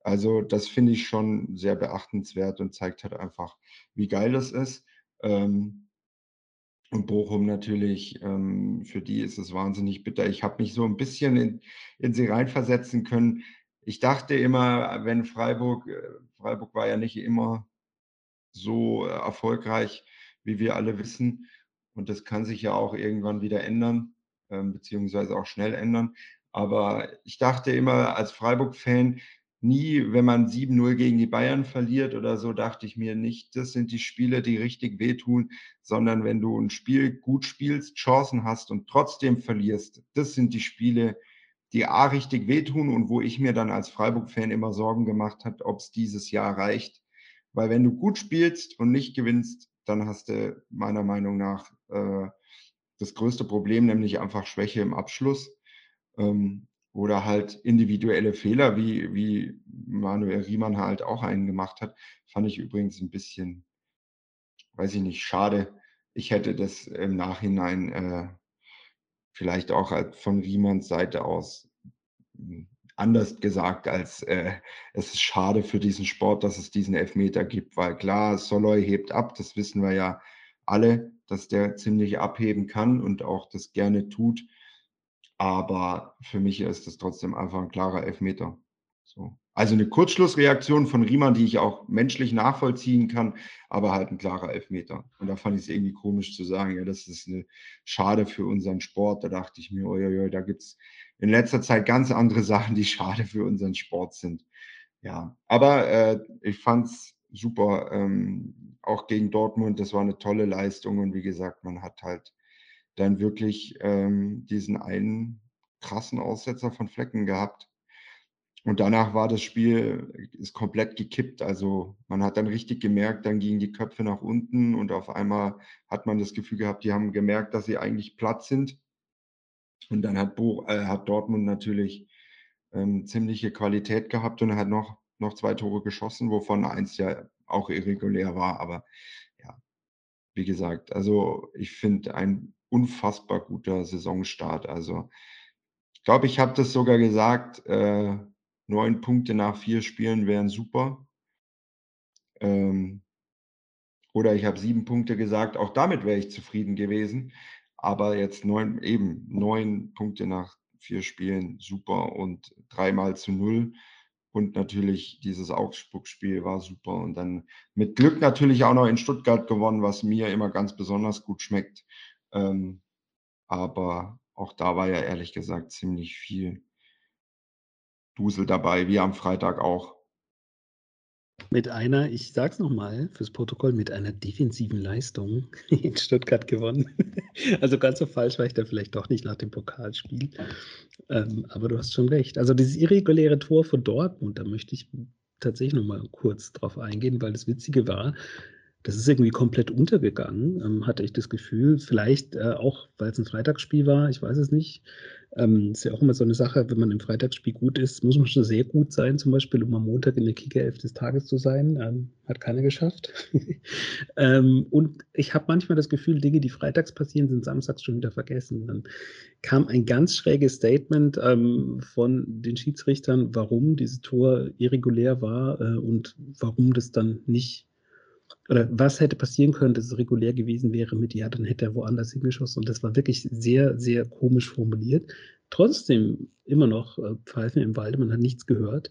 Also das finde ich schon sehr beachtenswert und zeigt halt einfach, wie geil das ist. Ähm, und Bochum natürlich, ähm, für die ist es wahnsinnig bitter. Ich habe mich so ein bisschen in, in sie reinversetzen können. Ich dachte immer, wenn Freiburg, äh, Freiburg war ja nicht immer so äh, erfolgreich, wie wir alle wissen. Und das kann sich ja auch irgendwann wieder ändern, beziehungsweise auch schnell ändern. Aber ich dachte immer als Freiburg-Fan, nie, wenn man 7-0 gegen die Bayern verliert oder so, dachte ich mir nicht, das sind die Spiele, die richtig wehtun, sondern wenn du ein Spiel gut spielst, Chancen hast und trotzdem verlierst, das sind die Spiele, die A richtig wehtun und wo ich mir dann als Freiburg-Fan immer Sorgen gemacht habe, ob es dieses Jahr reicht. Weil wenn du gut spielst und nicht gewinnst, dann hast du meiner Meinung nach äh, das größte Problem, nämlich einfach Schwäche im Abschluss. Ähm, oder halt individuelle Fehler, wie, wie Manuel Riemann halt auch einen gemacht hat, fand ich übrigens ein bisschen, weiß ich nicht, schade. Ich hätte das im Nachhinein äh, vielleicht auch von Riemanns Seite aus hm, anders gesagt, als äh, es ist schade für diesen Sport, dass es diesen Elfmeter gibt, weil klar, Soloy hebt ab, das wissen wir ja alle, dass der ziemlich abheben kann und auch das gerne tut. Aber für mich ist es trotzdem einfach ein klarer Elfmeter. So. Also eine Kurzschlussreaktion von Riemann, die ich auch menschlich nachvollziehen kann, aber halt ein klarer Elfmeter. Und da fand ich es irgendwie komisch zu sagen, ja, das ist eine schade für unseren Sport. Da dachte ich mir, oi, da gibt es in letzter Zeit ganz andere <laughs> Sachen, die schade für unseren Sport sind. Ja, aber äh, ich fand es super, ähm, auch gegen Dortmund. Das war eine tolle Leistung und wie gesagt, man hat halt dann wirklich ähm, diesen einen krassen Aussetzer von Flecken gehabt. Und danach war das Spiel ist komplett gekippt. Also man hat dann richtig gemerkt, dann gingen die Köpfe nach unten und auf einmal hat man das Gefühl gehabt, die haben gemerkt, dass sie eigentlich platt sind. Und dann hat, Bo, äh, hat Dortmund natürlich ähm, ziemliche Qualität gehabt und hat noch, noch zwei Tore geschossen, wovon eins ja auch irregulär war. Aber ja, wie gesagt, also ich finde ein unfassbar guter Saisonstart. Also ich glaube, ich habe das sogar gesagt, äh, neun Punkte nach vier Spielen wären super. Ähm, Oder ich habe sieben Punkte gesagt, auch damit wäre ich zufrieden gewesen. Aber jetzt neun, eben neun Punkte nach vier Spielen, super und dreimal zu null. Und natürlich dieses Augsburg-Spiel war super. Und dann mit Glück natürlich auch noch in Stuttgart gewonnen, was mir immer ganz besonders gut schmeckt. Ähm, aber auch da war ja ehrlich gesagt ziemlich viel Dusel dabei, wie am Freitag auch. Mit einer, ich sag's nochmal fürs Protokoll, mit einer defensiven Leistung <laughs> in Stuttgart gewonnen. <laughs> Also ganz so falsch war ich da vielleicht doch nicht nach dem Pokalspiel. Ähm, aber du hast schon recht. Also dieses irreguläre Tor von Dortmund, da möchte ich tatsächlich nochmal kurz drauf eingehen, weil das Witzige war, das ist irgendwie komplett untergegangen, ähm, hatte ich das Gefühl. Vielleicht äh, auch, weil es ein Freitagsspiel war, ich weiß es nicht. Ähm, ist ja auch immer so eine Sache, wenn man im Freitagsspiel gut ist, muss man schon sehr gut sein, zum Beispiel, um am Montag in der Kicker-Elf des Tages zu sein. Ähm, hat keiner geschafft. <laughs> ähm, und ich habe manchmal das Gefühl, Dinge, die freitags passieren, sind samstags schon wieder vergessen. Dann kam ein ganz schräges Statement ähm, von den Schiedsrichtern, warum dieses Tor irregulär war äh, und warum das dann nicht oder was hätte passieren können, dass es regulär gewesen wäre mit, ja, dann hätte er woanders hingeschossen. Und das war wirklich sehr, sehr komisch formuliert. Trotzdem immer noch äh, Pfeifen im Walde, man hat nichts gehört.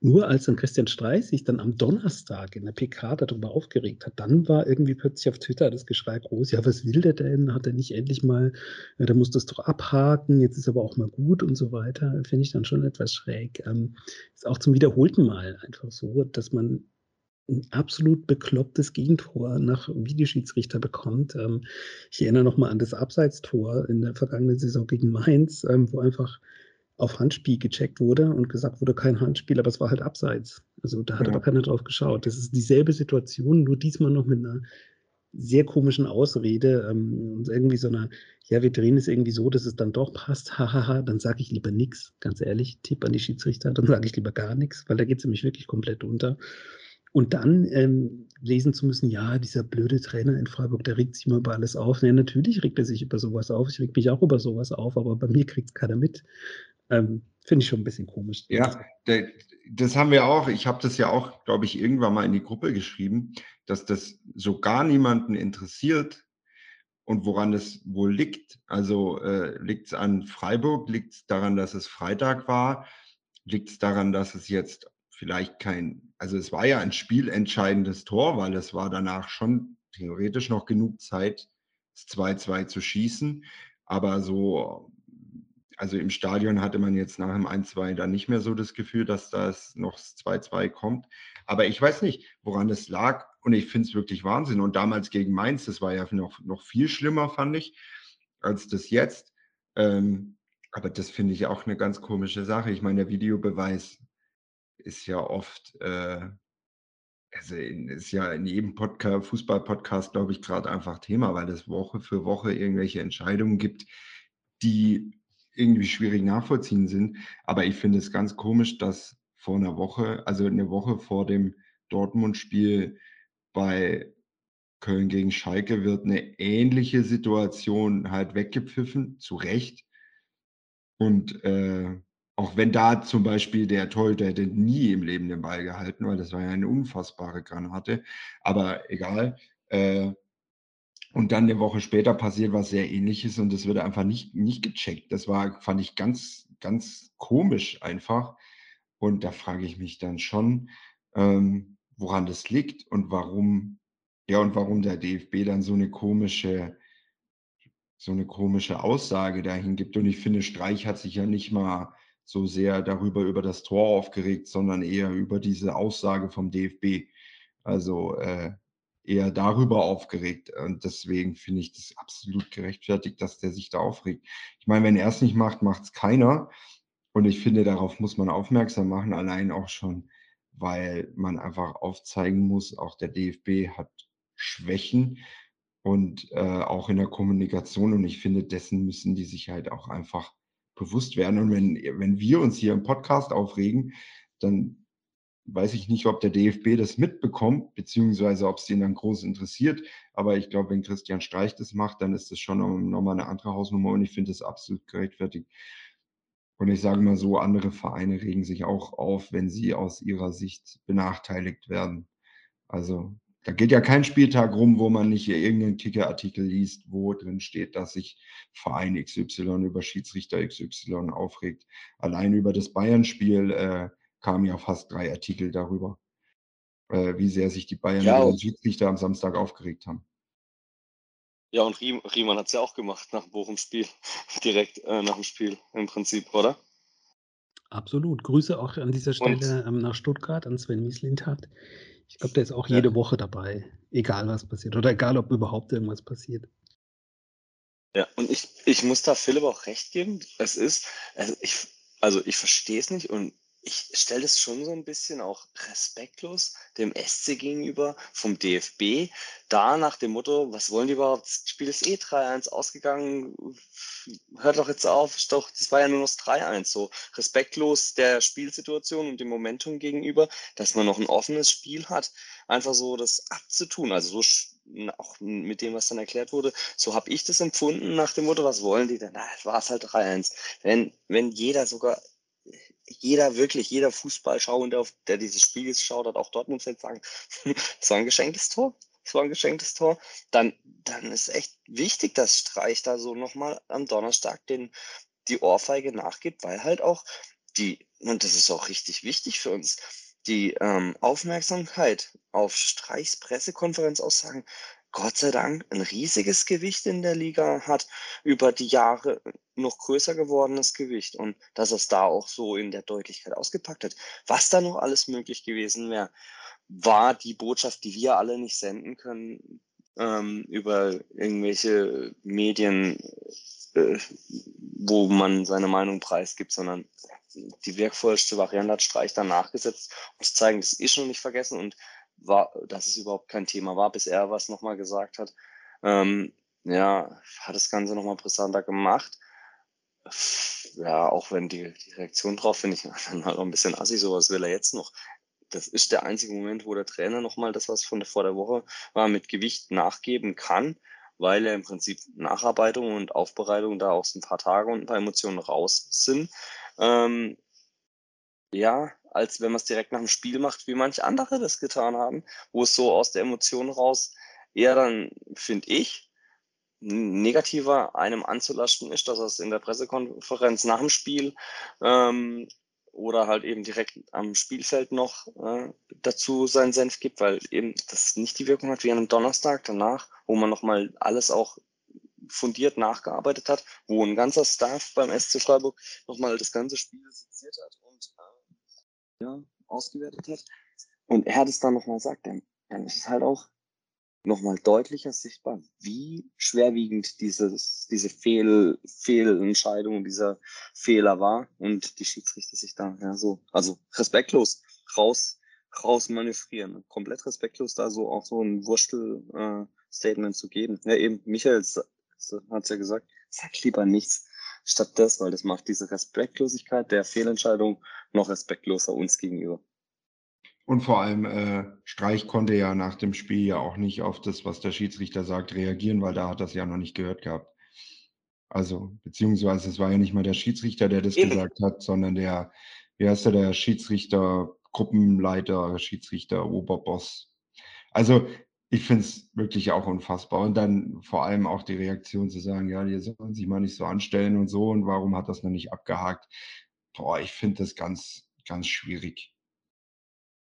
Nur als dann Christian Streich sich dann am Donnerstag in der PK darüber aufgeregt hat, dann war irgendwie plötzlich auf Twitter das Geschrei groß, ja, was will der denn? Hat er nicht endlich mal, ja, der muss das doch abhaken, jetzt ist aber auch mal gut und so weiter. Finde ich dann schon etwas schräg. Ähm, ist auch zum wiederholten Mal einfach so, dass man ein absolut beklopptes Gegentor nach Videoschiedsrichter bekommt. Ähm, ich erinnere nochmal an das Abseitstor in der vergangenen Saison gegen Mainz, ähm, wo einfach auf Handspiel gecheckt wurde und gesagt wurde, kein Handspiel, aber es war halt abseits. Also da hat ja. aber keiner drauf geschaut. Das ist dieselbe Situation, nur diesmal noch mit einer sehr komischen Ausrede ähm, und irgendwie so einer, ja, wir drehen es irgendwie so, dass es dann doch passt, <laughs> hahaha, dann sage ich lieber nichts, ganz ehrlich, Tipp an die Schiedsrichter, dann sage ich lieber gar nichts, weil da geht es nämlich wirklich komplett unter. Und dann ähm, lesen zu müssen, ja, dieser blöde Trainer in Freiburg, der regt sich immer über alles auf. Ja, natürlich regt er sich über sowas auf. Ich reg mich auch über sowas auf, aber bei mir kriegt es keiner mit. Ähm, Finde ich schon ein bisschen komisch. Ja, das haben wir auch. Ich habe das ja auch, glaube ich, irgendwann mal in die Gruppe geschrieben, dass das so gar niemanden interessiert und woran es wohl liegt. Also äh, liegt es an Freiburg, liegt es daran, dass es Freitag war, liegt es daran, dass es jetzt vielleicht kein, also es war ja ein spielentscheidendes Tor, weil es war danach schon theoretisch noch genug Zeit, das 2-2 zu schießen. Aber so, also im Stadion hatte man jetzt nach dem 1-2 dann nicht mehr so das Gefühl, dass das noch das 2-2 kommt. Aber ich weiß nicht, woran es lag. Und ich finde es wirklich Wahnsinn. Und damals gegen Mainz, das war ja noch, noch viel schlimmer, fand ich, als das jetzt. Ähm, aber das finde ich auch eine ganz komische Sache. Ich meine, der Videobeweis ist ja oft, äh, also in, ist ja in jedem Podcast, Fußball-Podcast, glaube ich, gerade einfach Thema, weil es Woche für Woche irgendwelche Entscheidungen gibt, die irgendwie schwierig nachvollziehen sind. Aber ich finde es ganz komisch, dass vor einer Woche, also eine Woche vor dem Dortmund-Spiel bei Köln gegen Schalke wird eine ähnliche Situation halt weggepfiffen, zu Recht. Und äh, auch wenn da zum Beispiel der Torhüter hätte nie im Leben den Ball gehalten, weil das war ja eine unfassbare Granate. Aber egal. Äh, und dann eine Woche später passiert was sehr ähnliches und das wird einfach nicht, nicht gecheckt. Das war, fand ich ganz, ganz komisch einfach. Und da frage ich mich dann schon, ähm, woran das liegt und warum, ja, und warum der DFB dann so eine komische, so eine komische Aussage dahin gibt. Und ich finde, Streich hat sich ja nicht mal so sehr darüber über das Tor aufgeregt, sondern eher über diese Aussage vom DFB. Also äh, eher darüber aufgeregt. Und deswegen finde ich das absolut gerechtfertigt, dass der sich da aufregt. Ich meine, wenn er es nicht macht, macht es keiner. Und ich finde, darauf muss man aufmerksam machen, allein auch schon, weil man einfach aufzeigen muss, auch der DFB hat Schwächen und äh, auch in der Kommunikation. Und ich finde, dessen müssen die sich halt auch einfach bewusst werden. Und wenn, wenn wir uns hier im Podcast aufregen, dann weiß ich nicht, ob der DFB das mitbekommt, beziehungsweise ob es ihn dann groß interessiert. Aber ich glaube, wenn Christian Streich das macht, dann ist das schon nochmal eine andere Hausnummer und ich finde das absolut gerechtfertigt. Und ich sage mal so, andere Vereine regen sich auch auf, wenn sie aus ihrer Sicht benachteiligt werden. Also Da geht ja kein Spieltag rum, wo man nicht irgendeinen Kicker-Artikel liest, wo drin steht, dass sich Verein XY über Schiedsrichter XY aufregt. Allein über das Bayern-Spiel äh, kamen ja fast drei Artikel darüber, äh, wie sehr sich die Bayern ja, über den Schiedsrichter am Samstag aufgeregt haben. Ja, und Riemann hat es ja auch gemacht nach dem Bochum-Spiel, <laughs> direkt äh, nach dem Spiel im Prinzip, oder? Absolut. Grüße auch an dieser Stelle ähm, nach Stuttgart an Sven Mieslintat. Ich glaube, der ist auch jede Woche dabei, egal was passiert oder egal, ob überhaupt irgendwas passiert. Ja, und ich, ich muss da Philipp auch recht geben. Es ist, also ich, also ich verstehe es nicht und ich stelle das schon so ein bisschen auch respektlos dem SC gegenüber vom DFB. Da nach dem Motto, was wollen die überhaupt? Das Spiel ist eh 3-1 ausgegangen. Hört doch jetzt auf. Ist doch, das war ja nur noch 3-1. So respektlos der Spielsituation und dem Momentum gegenüber, dass man noch ein offenes Spiel hat. Einfach so das abzutun. Also so auch mit dem, was dann erklärt wurde, so habe ich das empfunden nach dem Motto, was wollen die denn? Na, war es halt 3-1. Wenn, wenn jeder sogar jeder, wirklich jeder Fußballschauende, der dieses Spiel geschaut hat, auch Dortmund-Fans sagen, <laughs> es war ein geschenktes Tor. Es war ein geschenktes Tor. Dann, dann ist echt wichtig, dass Streich da so nochmal am Donnerstag den, die Ohrfeige nachgibt, weil halt auch die, und das ist auch richtig wichtig für uns, die ähm, Aufmerksamkeit auf Streichs Pressekonferenzaussagen Gott sei Dank ein riesiges Gewicht in der Liga hat, über die Jahre noch größer gewordenes Gewicht und dass es da auch so in der Deutlichkeit ausgepackt hat. Was da noch alles möglich gewesen wäre, war die Botschaft, die wir alle nicht senden können ähm, über irgendwelche Medien, äh, wo man seine Meinung preisgibt, sondern die wirkvollste Variante hat Streich dann nachgesetzt, um zu zeigen, das ist schon nicht vergessen und war, dass es überhaupt kein Thema war, bis er was nochmal gesagt hat. Ähm, ja, hat das Ganze nochmal brisanter gemacht. Ja, auch wenn die, die Reaktion drauf finde ich <laughs> dann halt ein bisschen assi, so was will er jetzt noch. Das ist der einzige Moment, wo der Trainer nochmal das, was von der, vor der Woche war, mit Gewicht nachgeben kann, weil er im Prinzip Nacharbeitung und Aufbereitung da auch so ein paar Tage und ein paar Emotionen raus sind. Ähm, ja, als wenn man es direkt nach dem Spiel macht, wie manche andere das getan haben, wo es so aus der Emotion raus eher dann, finde ich, negativer einem anzulasten ist, dass er es in der Pressekonferenz nach dem Spiel ähm, oder halt eben direkt am Spielfeld noch äh, dazu seinen Senf gibt, weil eben das nicht die Wirkung hat wie an einem Donnerstag danach, wo man nochmal alles auch fundiert nachgearbeitet hat, wo ein ganzer Staff beim SC Freiburg nochmal das ganze Spiel seziert hat ja, ausgewertet hat. Und er hat es dann nochmal gesagt, dann, dann ist es halt auch nochmal deutlicher sichtbar, wie schwerwiegend dieses, diese Fehl, Fehlentscheidung, dieser Fehler war und die Schiedsrichter sich da ja so, also respektlos raus, raus manövrieren, komplett respektlos da so auch so ein Wurstel-Statement äh, zu geben. Ja, eben, Michael hat es ja gesagt, sag lieber nichts statt das, weil das macht diese Respektlosigkeit der Fehlentscheidung noch respektloser uns gegenüber. Und vor allem äh, Streich konnte ja nach dem Spiel ja auch nicht auf das, was der Schiedsrichter sagt, reagieren, weil da hat das ja noch nicht gehört gehabt. Also, beziehungsweise es war ja nicht mal der Schiedsrichter, der das Eben. gesagt hat, sondern der, wie heißt der, der Schiedsrichter, Gruppenleiter, Schiedsrichter, Oberboss. Also, ich finde es wirklich auch unfassbar. Und dann vor allem auch die Reaktion zu sagen, ja, die sollen sich mal nicht so anstellen und so und warum hat das noch nicht abgehakt? Boah, ich finde das ganz, ganz schwierig.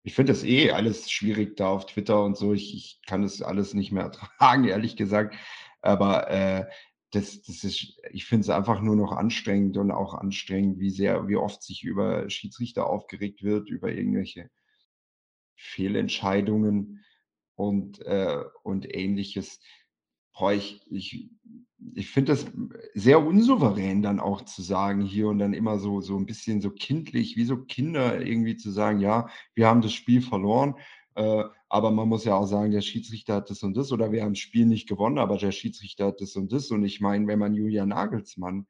Ich finde das eh alles schwierig da auf Twitter und so. Ich, ich kann das alles nicht mehr <laughs> ertragen, ehrlich gesagt. Aber äh, das, das ist, ich finde es einfach nur noch anstrengend und auch anstrengend, wie sehr, wie oft sich über Schiedsrichter aufgeregt wird, über irgendwelche Fehlentscheidungen und, äh, und ähnliches. Ich, ich, ich finde das sehr unsouverän dann auch zu sagen hier und dann immer so, so ein bisschen so kindlich, wie so Kinder irgendwie zu sagen, ja, wir haben das Spiel verloren, äh, aber man muss ja auch sagen, der Schiedsrichter hat das und das oder wir haben das Spiel nicht gewonnen, aber der Schiedsrichter hat das und das. Und ich meine, wenn man Julian Nagelsmann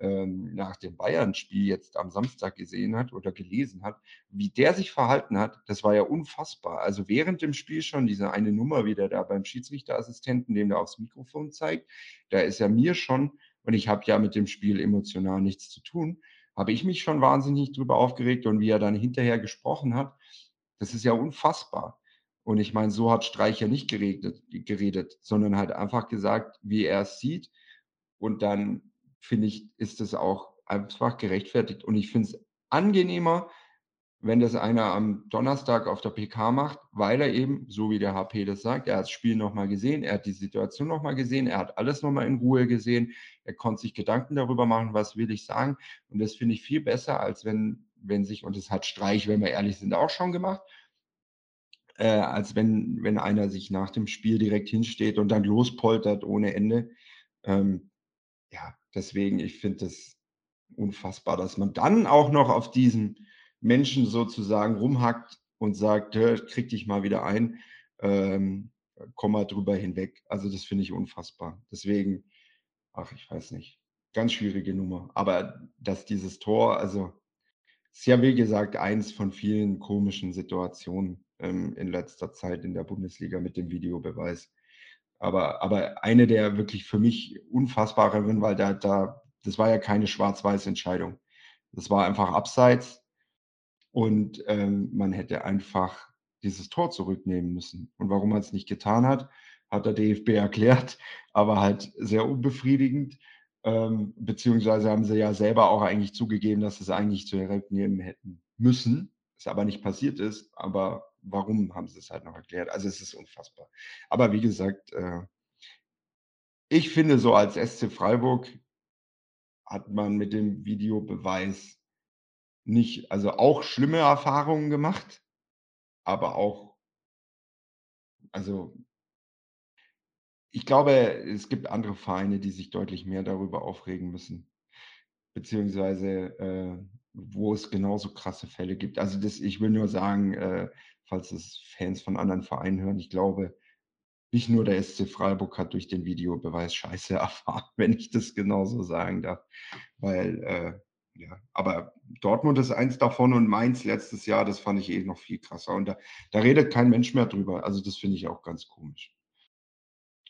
ähm, nach dem Bayern-Spiel jetzt am Samstag gesehen hat oder gelesen hat, wie der sich verhalten hat, das war ja unfassbar. Also während dem Spiel schon diese eine Nummer wieder da beim Schiedsrichterassistenten, dem der aufs Mikrofon zeigt, da ist er mir schon, und ich habe ja mit dem Spiel emotional nichts zu tun, habe ich mich schon wahnsinnig drüber aufgeregt und wie er dann hinterher gesprochen hat, das ist ja unfassbar. Und ich meine, so hat Streich ja nicht geredet, geredet, sondern halt einfach gesagt, wie er es sieht. Und dann finde ich, ist es auch einfach gerechtfertigt. Und ich finde es angenehmer, wenn das einer am Donnerstag auf der PK macht, weil er eben, so wie der HP das sagt, er hat das Spiel nochmal gesehen, er hat die Situation nochmal gesehen, er hat alles nochmal in Ruhe gesehen, er konnte sich Gedanken darüber machen, was will ich sagen. Und das finde ich viel besser, als wenn, wenn sich, und das hat Streich, wenn wir ehrlich sind, auch schon gemacht, äh, als wenn, wenn einer sich nach dem Spiel direkt hinsteht und dann lospoltert ohne Ende. Ähm, ja, deswegen, ich finde das unfassbar, dass man dann auch noch auf diesen Menschen sozusagen rumhackt und sagt, krieg dich mal wieder ein, ähm, komm mal drüber hinweg. Also das finde ich unfassbar. Deswegen, ach, ich weiß nicht, ganz schwierige Nummer. Aber dass dieses Tor, also ist ja wie gesagt eins von vielen komischen Situationen ähm, in letzter Zeit in der Bundesliga mit dem Videobeweis. Aber, aber eine der wirklich für mich unfassbareren, weil da, da, das war ja keine schwarz-weiß Entscheidung. Das war einfach abseits und ähm, man hätte einfach dieses Tor zurücknehmen müssen. Und warum man es nicht getan hat, hat der DFB erklärt, <laughs> aber halt sehr unbefriedigend. Ähm, beziehungsweise haben sie ja selber auch eigentlich zugegeben, dass sie es eigentlich zurücknehmen hätten müssen, es aber nicht passiert ist. Aber warum haben sie es halt noch erklärt? Also es ist unfassbar. Aber wie gesagt, äh, ich finde so als SC Freiburg hat man mit dem Videobeweis nicht, also auch schlimme Erfahrungen gemacht, aber auch, also ich glaube, es gibt andere Vereine, die sich deutlich mehr darüber aufregen müssen, beziehungsweise äh, wo es genauso krasse Fälle gibt. Also das, ich will nur sagen, äh, falls es Fans von anderen Vereinen hören, ich glaube, nicht nur der SC Freiburg hat durch den Videobeweis Scheiße <laughs> erfahren, wenn ich das genauso sagen darf. Weil, äh, ja, aber Dortmund ist eins davon und Mainz letztes Jahr, das fand ich eh noch viel krasser. Und da, da redet kein Mensch mehr drüber. Also das finde ich auch ganz komisch.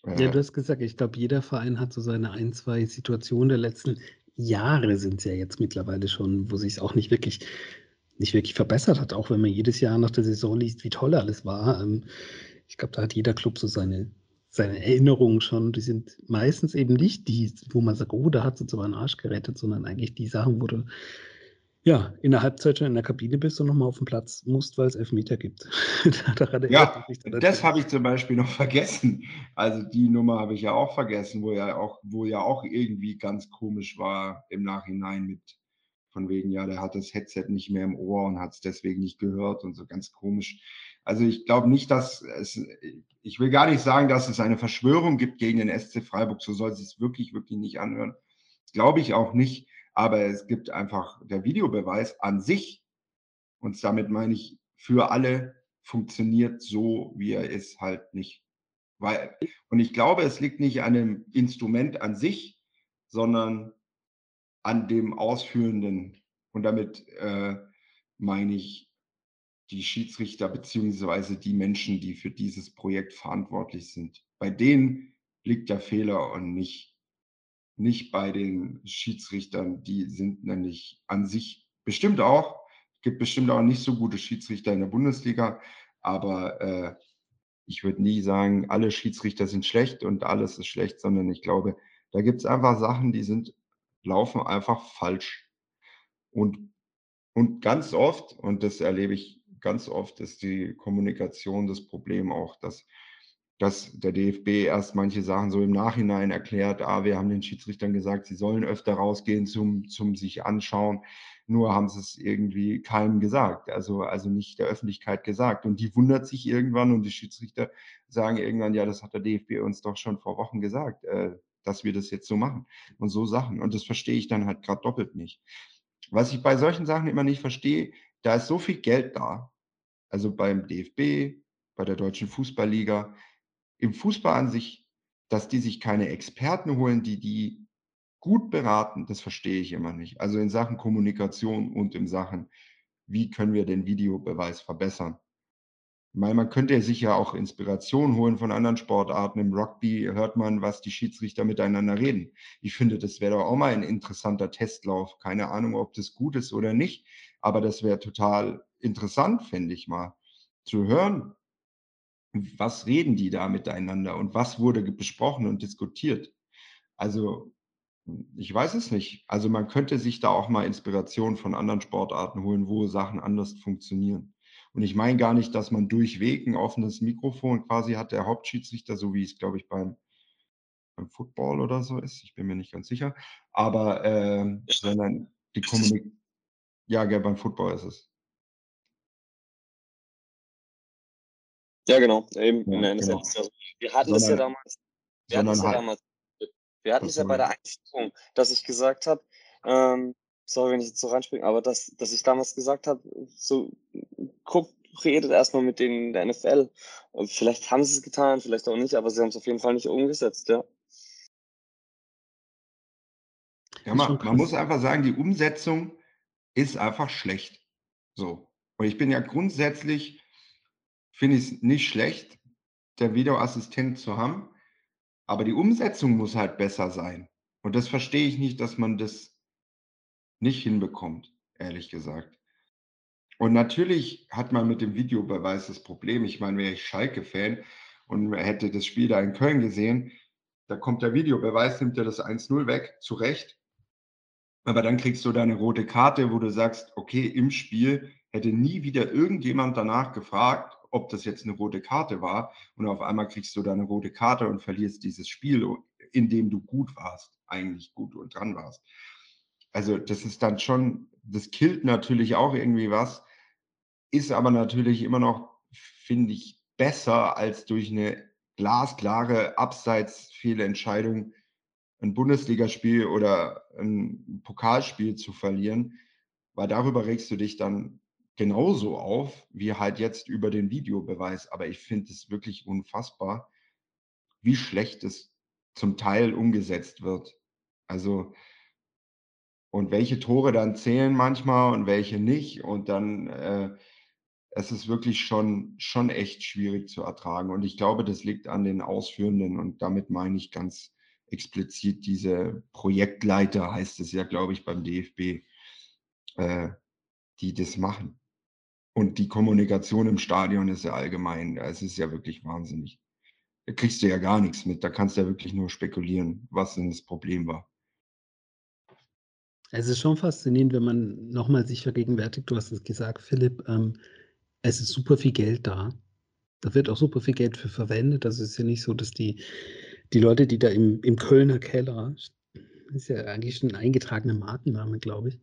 Äh, ja, du hast gesagt, ich glaube, jeder Verein hat so seine ein, zwei Situationen der letzten Jahre sind es ja jetzt mittlerweile schon, wo sich es auch nicht wirklich, nicht wirklich verbessert hat, auch wenn man jedes Jahr nach der Saison liest, wie toll alles war. Ähm, ich glaube, da hat jeder Club so seine, seine Erinnerungen schon. Die sind meistens eben nicht die, wo man sagt, oh, da hat sie uns aber einen Arsch gerettet, sondern eigentlich die Sachen, wo du ja, in der Halbzeit schon in der Kabine bist und nochmal auf den Platz musst, weil es Elfmeter gibt. <laughs> ja, das habe ich zum Beispiel noch vergessen. Also die Nummer habe ich ja auch vergessen, wo ja auch, wo ja auch irgendwie ganz komisch war im Nachhinein mit von wegen, ja, der hat das Headset nicht mehr im Ohr und hat es deswegen nicht gehört und so ganz komisch. Also ich glaube nicht, dass es, ich will gar nicht sagen, dass es eine Verschwörung gibt gegen den SC Freiburg, so soll es sich wirklich, wirklich nicht anhören. Glaube ich auch nicht. Aber es gibt einfach der Videobeweis an sich, und damit meine ich für alle, funktioniert so, wie er ist, halt nicht. Weil, und ich glaube, es liegt nicht an dem Instrument an sich, sondern an dem Ausführenden. Und damit äh, meine ich die Schiedsrichter beziehungsweise die Menschen, die für dieses Projekt verantwortlich sind. Bei denen liegt der Fehler und nicht nicht bei den Schiedsrichtern. Die sind nämlich an sich bestimmt auch, gibt bestimmt auch nicht so gute Schiedsrichter in der Bundesliga, aber äh, ich würde nie sagen, alle Schiedsrichter sind schlecht und alles ist schlecht, sondern ich glaube, da gibt es einfach Sachen, die sind, laufen einfach falsch. Und, und ganz oft, und das erlebe ich ganz oft, ist die Kommunikation das Problem auch, dass dass der DFB erst manche Sachen so im Nachhinein erklärt, ah, wir haben den Schiedsrichtern gesagt, sie sollen öfter rausgehen zum, zum sich anschauen. Nur haben sie es irgendwie keinem gesagt, also, also nicht der Öffentlichkeit gesagt. Und die wundert sich irgendwann und die Schiedsrichter sagen irgendwann, ja, das hat der DFB uns doch schon vor Wochen gesagt, äh, dass wir das jetzt so machen und so Sachen. Und das verstehe ich dann halt gerade doppelt nicht. Was ich bei solchen Sachen immer nicht verstehe, da ist so viel Geld da. Also beim DFB, bei der Deutschen Fußballliga, im Fußball an sich, dass die sich keine Experten holen, die die gut beraten, das verstehe ich immer nicht. Also in Sachen Kommunikation und in Sachen, wie können wir den Videobeweis verbessern. Weil man könnte sich ja auch Inspiration holen von anderen Sportarten. Im Rugby hört man, was die Schiedsrichter miteinander reden. Ich finde, das wäre doch auch mal ein interessanter Testlauf. Keine Ahnung, ob das gut ist oder nicht, aber das wäre total interessant, fände ich mal, zu hören, was reden die da miteinander und was wurde besprochen und diskutiert? Also ich weiß es nicht. Also man könnte sich da auch mal Inspiration von anderen Sportarten holen, wo Sachen anders funktionieren. Und ich meine gar nicht, dass man durchweg ein offenes Mikrofon quasi hat, der Hauptschiedsrichter, so wie es, glaube ich, beim, beim Football oder so ist. Ich bin mir nicht ganz sicher. Aber, äh, sondern die Kommunikation. Ja, gell, beim Football ist es. Ja, genau. Eben Ja, genau. es ja. Wir hatten damals. Wir hatten das ja damals. Wir hatten es ja bei der Einführung, dass ich gesagt habe, ähm, sorry, wenn ich jetzt so reinspringe, aber dass, dass ich damals gesagt habe, so guckt, redet erstmal mit denen in der NFL. Und vielleicht haben sie es getan, vielleicht auch nicht, aber sie haben es auf jeden Fall nicht umgesetzt, ja. Ja, man, man muss einfach sagen, die Umsetzung ist einfach schlecht. So. Und ich bin ja grundsätzlich, finde ich es nicht schlecht, der Videoassistent zu haben, aber die Umsetzung muss halt besser sein. Und das verstehe ich nicht, dass man das nicht hinbekommt, ehrlich gesagt. Und natürlich hat man mit dem Videobeweis das Problem. Ich meine, wäre ich Schalke-Fan und hätte das Spiel da in Köln gesehen, da kommt der Videobeweis, nimmt dir das 1-0 weg, zu Recht. Aber dann kriegst du da eine rote Karte, wo du sagst, okay, im Spiel hätte nie wieder irgendjemand danach gefragt, ob das jetzt eine rote Karte war. Und auf einmal kriegst du da eine rote Karte und verlierst dieses Spiel, in dem du gut warst, eigentlich gut und dran warst. Also das ist dann schon, das killt natürlich auch irgendwie was, ist aber natürlich immer noch, finde ich, besser als durch eine glasklare Abseitsfehlentscheidung ein Bundesligaspiel oder ein Pokalspiel zu verlieren, weil darüber regst du dich dann genauso auf, wie halt jetzt über den Videobeweis. Aber ich finde es wirklich unfassbar, wie schlecht es zum Teil umgesetzt wird. Also, und welche Tore dann zählen manchmal und welche nicht. Und dann, äh, es ist wirklich schon, schon echt schwierig zu ertragen. Und ich glaube, das liegt an den Ausführenden. Und damit meine ich ganz explizit diese Projektleiter, heißt es ja, glaube ich, beim DFB, äh, die das machen. Und die Kommunikation im Stadion ist ja allgemein, es ist ja wirklich wahnsinnig. Da kriegst du ja gar nichts mit, da kannst du ja wirklich nur spekulieren, was denn das Problem war. Es ist schon faszinierend, wenn man nochmal sich vergegenwärtigt, du hast es gesagt, Philipp, ähm, es ist super viel Geld da. Da wird auch super viel Geld für verwendet. Es ist ja nicht so, dass die, die Leute, die da im, im Kölner Keller, ist ja eigentlich schon ein eingetragener Markenname, glaube ich,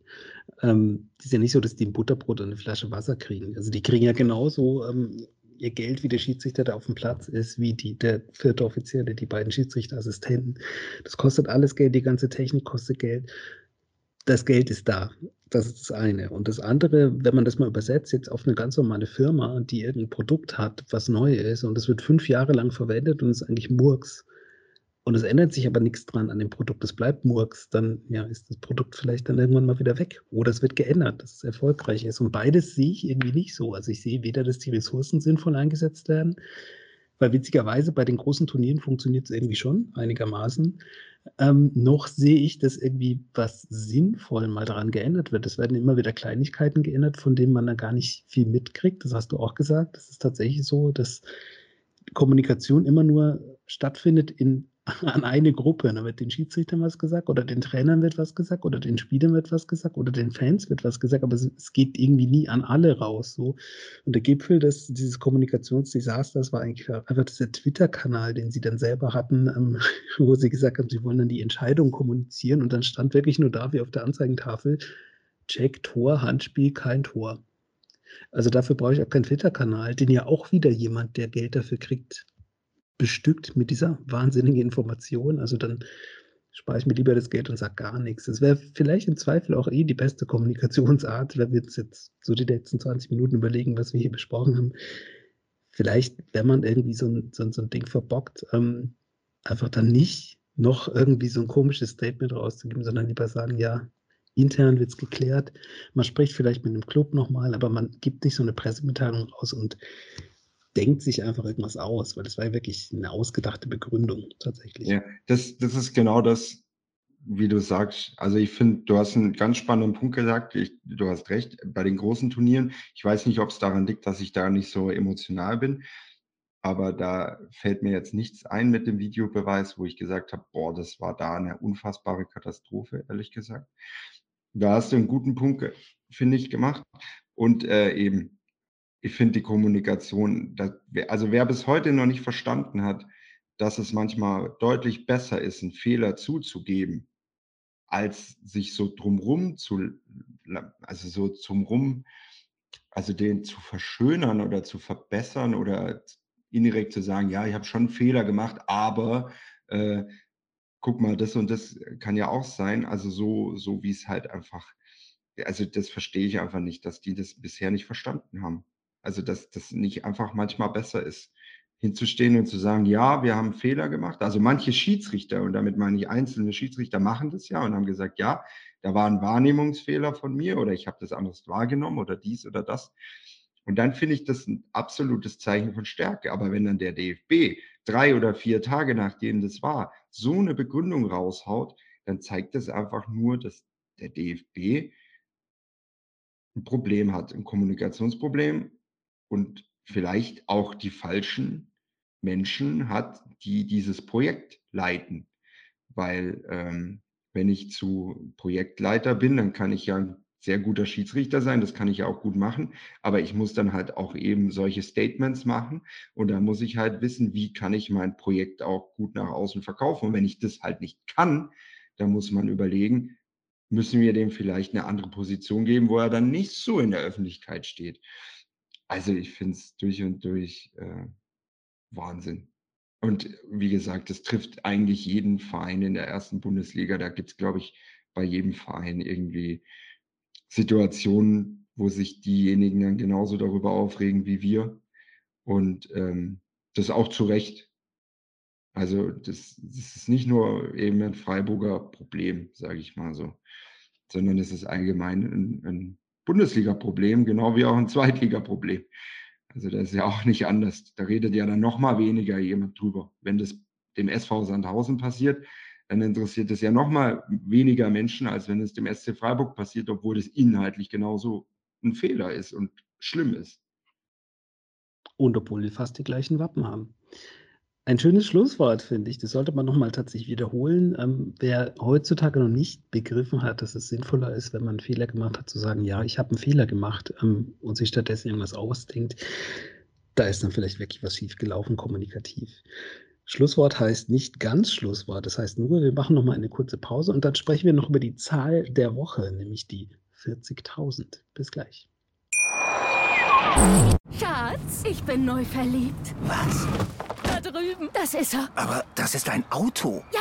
ähm, ist ja nicht so, dass die ein Butterbrot und eine Flasche Wasser kriegen. Also die kriegen ja genauso ähm, ihr Geld, wie der Schiedsrichter da auf dem Platz ist, wie die, der vierte Offizielle, die beiden Schiedsrichterassistenten. Das kostet alles Geld, die ganze Technik kostet Geld das Geld ist da. Das ist das eine. Und das andere, wenn man das mal übersetzt, jetzt auf eine ganz normale Firma, die irgendein Produkt hat, was neu ist, und das wird fünf Jahre lang verwendet und ist eigentlich Murks. Und es ändert sich aber nichts dran an dem Produkt. Es bleibt Murks. Dann ja, ist das Produkt vielleicht dann irgendwann mal wieder weg. Oder es wird geändert, dass es erfolgreich ist. Und beides sehe ich irgendwie nicht so. Also ich sehe weder, dass die Ressourcen sinnvoll eingesetzt werden, weil witzigerweise bei den großen Turnieren funktioniert es irgendwie schon einigermaßen. Ähm, noch sehe ich, dass irgendwie was sinnvoll mal daran geändert wird. Es werden immer wieder Kleinigkeiten geändert, von denen man da gar nicht viel mitkriegt. Das hast du auch gesagt. Das ist tatsächlich so, dass Kommunikation immer nur stattfindet in, an eine Gruppe. Da wird den Schiedsrichtern was gesagt oder den Trainern wird was gesagt oder den Spielern wird was gesagt oder den Fans wird was gesagt, aber es, es geht irgendwie nie an alle raus. So. Und der Gipfel des, dieses Kommunikationsdesasters war eigentlich einfach dieser Twitter-Kanal, den sie dann selber hatten, ähm, <laughs> wo sie gesagt haben, sie wollen dann die Entscheidung kommunizieren und dann stand wirklich nur da wie auf der Anzeigentafel, Check, Tor, Handspiel, kein Tor. Also dafür brauche ich auch keinen Twitter-Kanal, den ja auch wieder jemand, der Geld dafür kriegt, bestückt mit dieser wahnsinnigen Information. Also dann spare ich mir lieber das Geld und sage gar nichts. Das wäre vielleicht im Zweifel auch eh die beste Kommunikationsart, wenn wir uns jetzt so die letzten 20 Minuten überlegen, was wir hier besprochen haben. Vielleicht, wenn man irgendwie so ein, so ein, so ein Ding verbockt, ähm, einfach dann nicht noch irgendwie so ein komisches Statement rauszugeben, sondern lieber sagen, ja, intern wird es geklärt. Man spricht vielleicht mit einem Club nochmal, aber man gibt nicht so eine Pressemitteilung raus und denkt sich einfach irgendwas aus, weil das war ja wirklich eine ausgedachte Begründung tatsächlich. Ja, das, das ist genau das, wie du sagst. Also ich finde, du hast einen ganz spannenden Punkt gesagt. Ich, du hast recht, bei den großen Turnieren, ich weiß nicht, ob es daran liegt, dass ich da nicht so emotional bin. Aber da fällt mir jetzt nichts ein mit dem Videobeweis, wo ich gesagt habe, boah, das war da eine unfassbare Katastrophe, ehrlich gesagt. Da hast du einen guten Punkt, finde ich, gemacht. Und äh, eben, ich finde die Kommunikation, das, also wer bis heute noch nicht verstanden hat, dass es manchmal deutlich besser ist, einen Fehler zuzugeben, als sich so drumrum zu, also so zum Rum, also den zu verschönern oder zu verbessern oder indirekt zu sagen, ja, ich habe schon einen Fehler gemacht, aber äh, guck mal, das und das kann ja auch sein. Also so, so wie es halt einfach, also das verstehe ich einfach nicht, dass die das bisher nicht verstanden haben. Also dass das nicht einfach manchmal besser ist hinzustehen und zu sagen, ja, wir haben Fehler gemacht. Also manche Schiedsrichter, und damit meine ich einzelne Schiedsrichter, machen das ja und haben gesagt, ja, da war ein Wahrnehmungsfehler von mir oder ich habe das anders wahrgenommen oder dies oder das. Und dann finde ich das ein absolutes Zeichen von Stärke. Aber wenn dann der DFB drei oder vier Tage nachdem das war, so eine Begründung raushaut, dann zeigt das einfach nur, dass der DFB ein Problem hat, ein Kommunikationsproblem und vielleicht auch die falschen Menschen hat, die dieses Projekt leiten. Weil ähm, wenn ich zu Projektleiter bin, dann kann ich ja ein sehr guter Schiedsrichter sein, das kann ich ja auch gut machen, aber ich muss dann halt auch eben solche Statements machen und da muss ich halt wissen, wie kann ich mein Projekt auch gut nach außen verkaufen. Und wenn ich das halt nicht kann, dann muss man überlegen, müssen wir dem vielleicht eine andere Position geben, wo er dann nicht so in der Öffentlichkeit steht. Also ich finde es durch und durch äh, Wahnsinn. Und wie gesagt, das trifft eigentlich jeden Verein in der ersten Bundesliga. Da gibt es, glaube ich, bei jedem Verein irgendwie Situationen, wo sich diejenigen dann genauso darüber aufregen wie wir. Und ähm, das auch zu Recht. Also das, das ist nicht nur eben ein Freiburger Problem, sage ich mal so, sondern es ist allgemein ein, ein Bundesliga-Problem, genau wie auch ein Zweitliga-Problem. Also das ist ja auch nicht anders. Da redet ja dann noch mal weniger jemand drüber. Wenn das dem SV Sandhausen passiert, dann interessiert es ja noch mal weniger Menschen, als wenn es dem SC Freiburg passiert, obwohl es inhaltlich genauso ein Fehler ist und schlimm ist. Und obwohl wir fast die gleichen Wappen haben. Ein schönes Schlusswort, finde ich. Das sollte man nochmal tatsächlich wiederholen. Ähm, wer heutzutage noch nicht begriffen hat, dass es sinnvoller ist, wenn man einen Fehler gemacht hat, zu sagen, ja, ich habe einen Fehler gemacht ähm, und sich stattdessen irgendwas ausdenkt, da ist dann vielleicht wirklich was schiefgelaufen kommunikativ. Schlusswort heißt nicht ganz Schlusswort. Das heißt nur, wir machen nochmal eine kurze Pause und dann sprechen wir noch über die Zahl der Woche, nämlich die 40.000. Bis gleich. Schatz, ich bin neu verliebt. Was? Da drüben. Das ist er. Aber das ist ein Auto. Ja,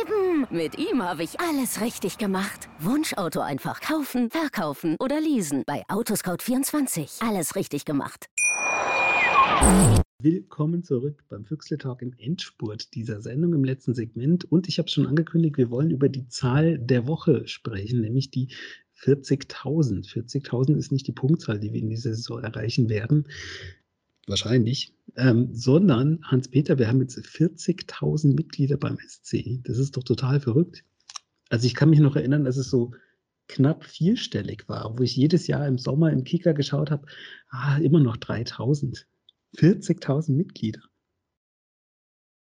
eben. Mit ihm habe ich alles richtig gemacht. Wunschauto einfach kaufen, verkaufen oder leasen. Bei Autoscout24. Alles richtig gemacht. Willkommen zurück beim Füchsle Talk im Endspurt dieser Sendung im letzten Segment. Und ich habe schon angekündigt, wir wollen über die Zahl der Woche sprechen, nämlich die 40.000. 40.000 ist nicht die Punktzahl, die wir in dieser Saison erreichen werden. Wahrscheinlich. Ähm, sondern, Hans-Peter, wir haben jetzt 40.000 Mitglieder beim SC. Das ist doch total verrückt. Also ich kann mich noch erinnern, dass es so knapp vierstellig war, wo ich jedes Jahr im Sommer im Kicker geschaut habe, ah, immer noch 3.000. 40.000 Mitglieder.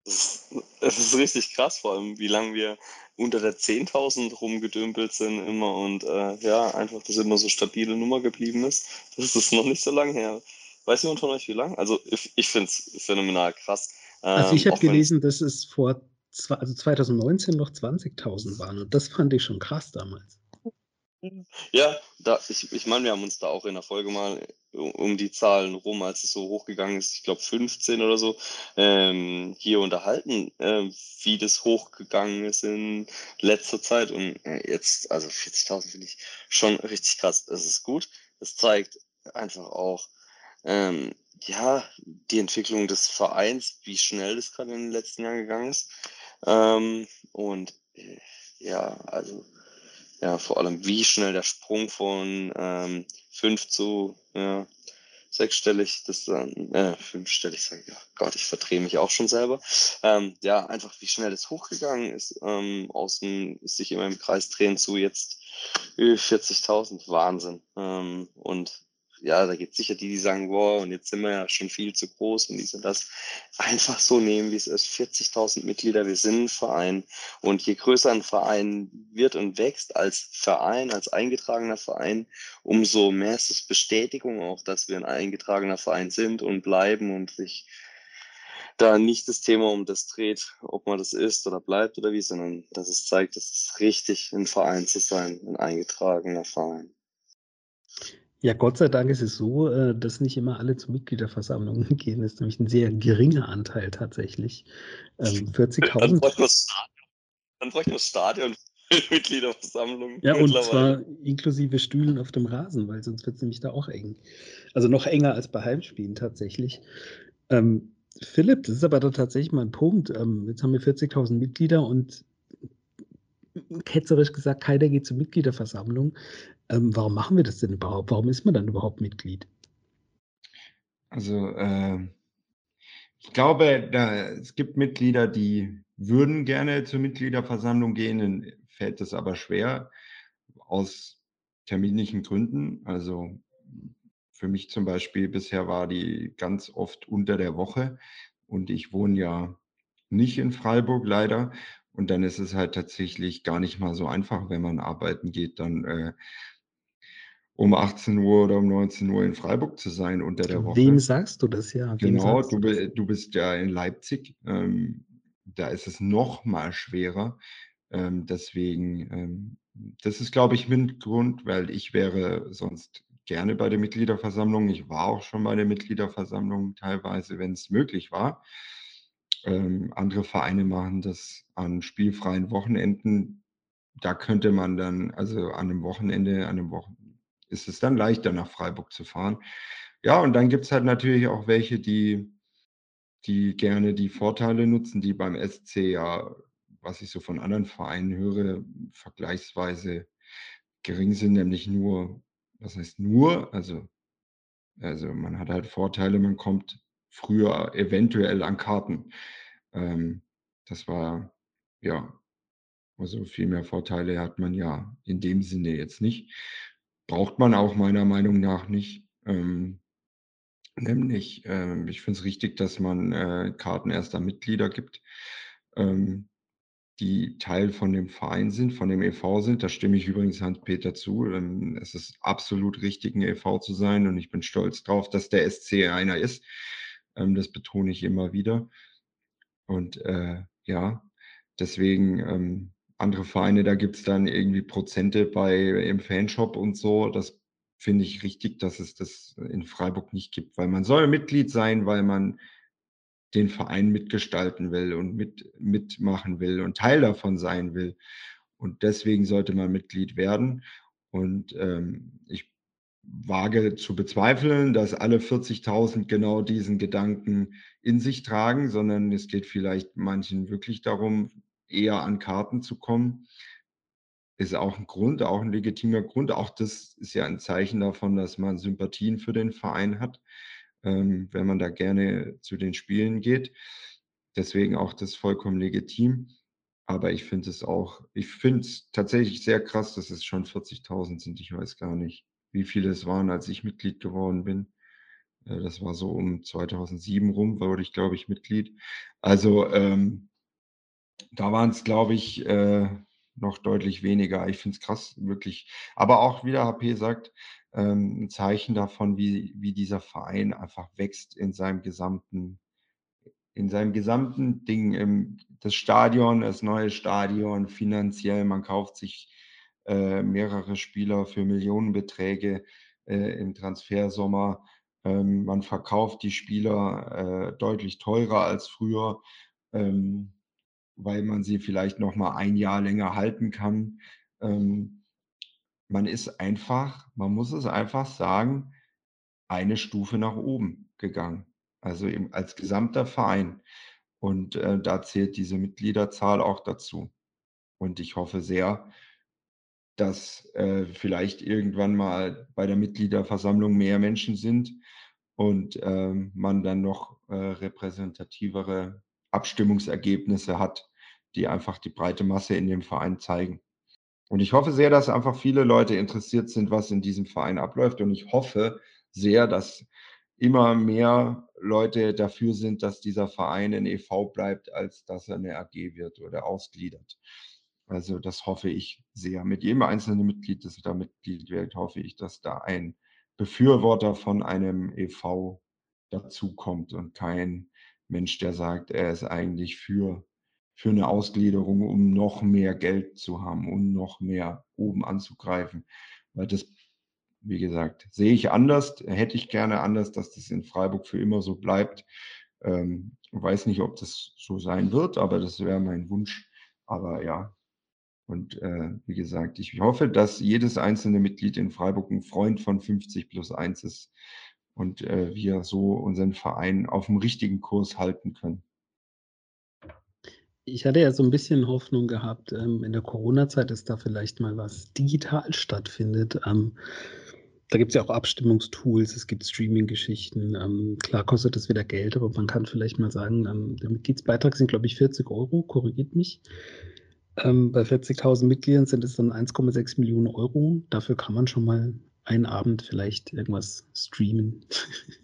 Es ist richtig krass, vor allem, wie lange wir unter der 10.000 rumgedümpelt sind immer und äh, ja, einfach, dass immer so stabile Nummer geblieben ist. Das ist noch nicht so lange her. Weiß jemand von euch, wie lang? Also ich, ich finde es phänomenal krass. Ähm, also ich habe gelesen, dass es vor also 2019 noch 20.000 waren und das fand ich schon krass damals. Ja, da, ich, ich meine, wir haben uns da auch in der Folge mal um die Zahlen rum, als es so hochgegangen ist, ich glaube 15 oder so, ähm, hier unterhalten, äh, wie das hochgegangen ist in letzter Zeit. Und äh, jetzt, also 40.000 finde ich schon richtig krass. Das ist gut. Das zeigt einfach auch, ähm, ja, die Entwicklung des Vereins, wie schnell das gerade in den letzten Jahren gegangen ist. Ähm, und äh, ja, also ja, vor allem wie schnell der Sprung von ähm, 5 zu ja, sechsstellig, das dann, äh, fünfstellig, sage ich, oh Gott, ich verdrehe mich auch schon selber. Ähm, ja, einfach wie schnell es hochgegangen ist, ähm, außen sich immer im Kreis drehen zu jetzt 40.000, Wahnsinn. Ähm, und ja, da gibt es sicher die, die sagen, boah, und jetzt sind wir ja schon viel zu groß und dies und das. Einfach so nehmen, wie es ist. 40.000 Mitglieder, wir sind ein Verein. Und je größer ein Verein wird und wächst als Verein, als eingetragener Verein, umso mehr ist es Bestätigung auch, dass wir ein eingetragener Verein sind und bleiben und sich da nicht das Thema um das dreht, ob man das ist oder bleibt oder wie, sondern dass es zeigt, dass es richtig, ein Verein zu sein, ein eingetragener Verein. Ja, Gott sei Dank ist es so, äh, dass nicht immer alle zu Mitgliederversammlungen <laughs> gehen. Das ist nämlich ein sehr geringer Anteil tatsächlich. Ähm, <laughs> 40.000. Dann bräuchte man das Stadion Mitgliederversammlung. Ja, und zwar inklusive Stühlen auf dem Rasen, weil sonst wird es nämlich da auch eng. Also noch enger als bei Heimspielen tatsächlich. Ähm, Philipp, das ist aber doch tatsächlich mal ein Punkt. Ähm, jetzt haben wir 40.000 Mitglieder und ketzerisch gesagt, keiner geht zur Mitgliederversammlung. Ähm, warum machen wir das denn überhaupt? Warum ist man dann überhaupt Mitglied? Also, äh, ich glaube, da, es gibt Mitglieder, die würden gerne zur Mitgliederversammlung gehen, dann fällt es aber schwer aus terminlichen Gründen. Also für mich zum Beispiel bisher war die ganz oft unter der Woche und ich wohne ja nicht in Freiburg leider. Und dann ist es halt tatsächlich gar nicht mal so einfach, wenn man arbeiten geht, dann äh, um 18 Uhr oder um 19 Uhr in Freiburg zu sein unter der Woche. Wem sagst du das ja? Wem genau, du, du, bist ja in Leipzig. Ähm, da ist es noch mal schwerer. Ähm, deswegen, ähm, das ist, glaube ich, mein Grund, weil ich wäre sonst gerne bei der Mitgliederversammlung. Ich war auch schon bei der Mitgliederversammlung teilweise, wenn es möglich war. Ähm, andere Vereine machen das an spielfreien Wochenenden. Da könnte man dann, also an einem Wochenende, an einem Wochen ist es dann leichter, nach Freiburg zu fahren. Ja, und dann gibt es halt natürlich auch welche, die, die gerne die Vorteile nutzen, die beim SC ja, was ich so von anderen Vereinen höre, vergleichsweise gering sind, nämlich nur was heißt nur? Also, also man hat halt Vorteile, man kommt früher eventuell an Karten. Ähm, das war, ja, also viel mehr Vorteile hat man ja in dem Sinne jetzt nicht. Braucht man auch meiner Meinung nach nicht. Ähm, nämlich, ähm, ich finde es richtig, dass man äh, Karten erster Mitglieder gibt. Ähm, die Teil von dem Verein sind, von dem e.V. sind. Da stimme ich übrigens Hans-Peter zu. Ähm, es ist absolut richtig, ein e.V. zu sein und ich bin stolz drauf, dass der SC einer ist. Ähm, das betone ich immer wieder. Und äh, ja, deswegen ähm, andere Vereine, da gibt es dann irgendwie Prozente bei im Fanshop und so. Das finde ich richtig, dass es das in Freiburg nicht gibt, weil man soll Mitglied sein, weil man den Verein mitgestalten will und mit, mitmachen will und Teil davon sein will. Und deswegen sollte man Mitglied werden. Und ähm, ich wage zu bezweifeln, dass alle 40.000 genau diesen Gedanken in sich tragen, sondern es geht vielleicht manchen wirklich darum, eher an Karten zu kommen. Ist auch ein Grund, auch ein legitimer Grund. Auch das ist ja ein Zeichen davon, dass man Sympathien für den Verein hat ähm, wenn man da gerne zu den Spielen geht. Deswegen auch das vollkommen legitim. Aber ich finde es auch, ich finde es tatsächlich sehr krass, dass es schon 40.000 sind. Ich weiß gar nicht, wie viele es waren, als ich Mitglied geworden bin. Äh, das war so um 2007 rum, wurde ich, glaube ich, Mitglied. Also ähm, da waren es, glaube ich, äh, noch deutlich weniger. Ich finde es krass, wirklich. Aber auch, wie der HP sagt, ähm, ein Zeichen davon, wie, wie dieser Verein einfach wächst in seinem gesamten, in seinem gesamten Ding. Im, das Stadion, das neue Stadion, finanziell, man kauft sich äh, mehrere Spieler für Millionenbeträge äh, im Transfersommer. Ähm, man verkauft die Spieler äh, deutlich teurer als früher. Ähm, weil man sie vielleicht noch mal ein Jahr länger halten kann. Ähm, man ist einfach, man muss es einfach sagen, eine Stufe nach oben gegangen. Also eben als gesamter Verein. Und äh, da zählt diese Mitgliederzahl auch dazu. Und ich hoffe sehr, dass äh, vielleicht irgendwann mal bei der Mitgliederversammlung mehr Menschen sind und äh, man dann noch äh, repräsentativere Abstimmungsergebnisse hat, die einfach die breite Masse in dem Verein zeigen. Und ich hoffe sehr, dass einfach viele Leute interessiert sind, was in diesem Verein abläuft. Und ich hoffe sehr, dass immer mehr Leute dafür sind, dass dieser Verein ein e.V. bleibt, als dass er eine AG wird oder ausgliedert. Also das hoffe ich sehr. Mit jedem einzelnen Mitglied, das da Mitglied wird, hoffe ich, dass da ein Befürworter von einem e.V. dazukommt und kein Mensch, der sagt, er ist eigentlich für, für eine Ausgliederung, um noch mehr Geld zu haben, um noch mehr oben anzugreifen. Weil das, wie gesagt, sehe ich anders, hätte ich gerne anders, dass das in Freiburg für immer so bleibt. Ähm, weiß nicht, ob das so sein wird, aber das wäre mein Wunsch. Aber ja, und äh, wie gesagt, ich hoffe, dass jedes einzelne Mitglied in Freiburg ein Freund von 50 plus 1 ist und äh, wir so unseren Verein auf dem richtigen Kurs halten können. Ich hatte ja so ein bisschen Hoffnung gehabt, ähm, in der Corona-Zeit, dass da vielleicht mal was digital stattfindet. Ähm, da gibt es ja auch Abstimmungstools, es gibt Streaming-Geschichten. Ähm, klar kostet das wieder Geld, aber man kann vielleicht mal sagen, ähm, der Mitgliedsbeitrag sind, glaube ich, 40 Euro, korrigiert mich. Ähm, bei 40.000 Mitgliedern sind es dann 1,6 Millionen Euro. Dafür kann man schon mal einen Abend vielleicht irgendwas streamen.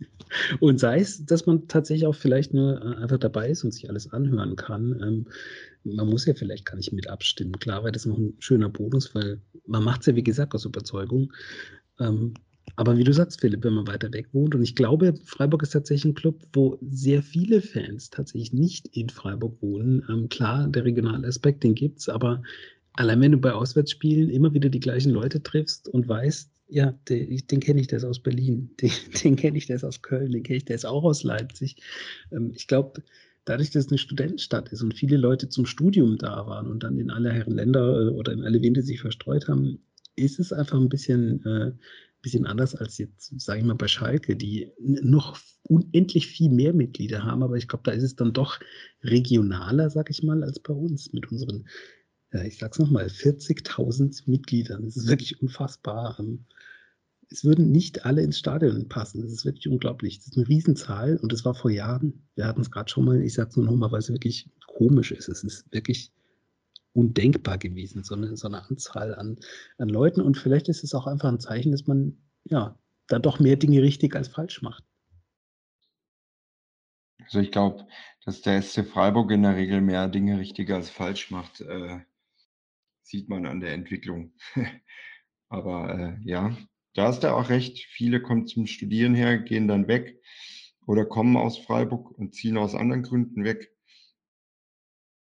<laughs> und sei es, dass man tatsächlich auch vielleicht nur äh, einfach dabei ist und sich alles anhören kann. Ähm, man muss ja vielleicht gar nicht mit abstimmen. Klar wäre das noch ein schöner Bonus, weil man macht es ja, wie gesagt, aus Überzeugung. Ähm, aber wie du sagst, Philipp, wenn man weiter weg wohnt, und ich glaube, Freiburg ist tatsächlich ein Club, wo sehr viele Fans tatsächlich nicht in Freiburg wohnen. Ähm, klar, der regionale Aspekt, den gibt es, aber allein wenn du bei Auswärtsspielen immer wieder die gleichen Leute triffst und weißt, ja, den, den kenne ich, der ist aus Berlin, <laughs> den, den kenne ich, der ist aus Köln, den kenne ich, der ist auch aus Leipzig. Ähm, ich glaube, dadurch, dass es eine Studentenstadt ist und viele Leute zum Studium da waren und dann in alle Herren Länder äh, oder in alle Winde sich verstreut haben, ist es einfach ein bisschen äh, bisschen anders als jetzt, sage ich mal, bei Schalke, die noch unendlich viel mehr Mitglieder haben, aber ich glaube, da ist es dann doch regionaler, sage ich mal, als bei uns mit unseren, ich sag's nochmal, 40.000 Mitgliedern. Das ist wirklich unfassbar. Ähm, es würden nicht alle ins Stadion passen. Das ist wirklich unglaublich. Das ist eine Riesenzahl und das war vor Jahren. Wir hatten es gerade schon mal, ich sage es nur nochmal, weil es wirklich komisch ist. Es ist wirklich undenkbar gewesen, so eine, so eine Anzahl an, an Leuten. Und vielleicht ist es auch einfach ein Zeichen, dass man ja da doch mehr Dinge richtig als falsch macht. Also ich glaube, dass der SC Freiburg in der Regel mehr Dinge richtig als falsch macht, äh, sieht man an der Entwicklung. <laughs> Aber äh, ja, da ist er auch recht. Viele kommen zum Studieren her, gehen dann weg oder kommen aus Freiburg und ziehen aus anderen Gründen weg.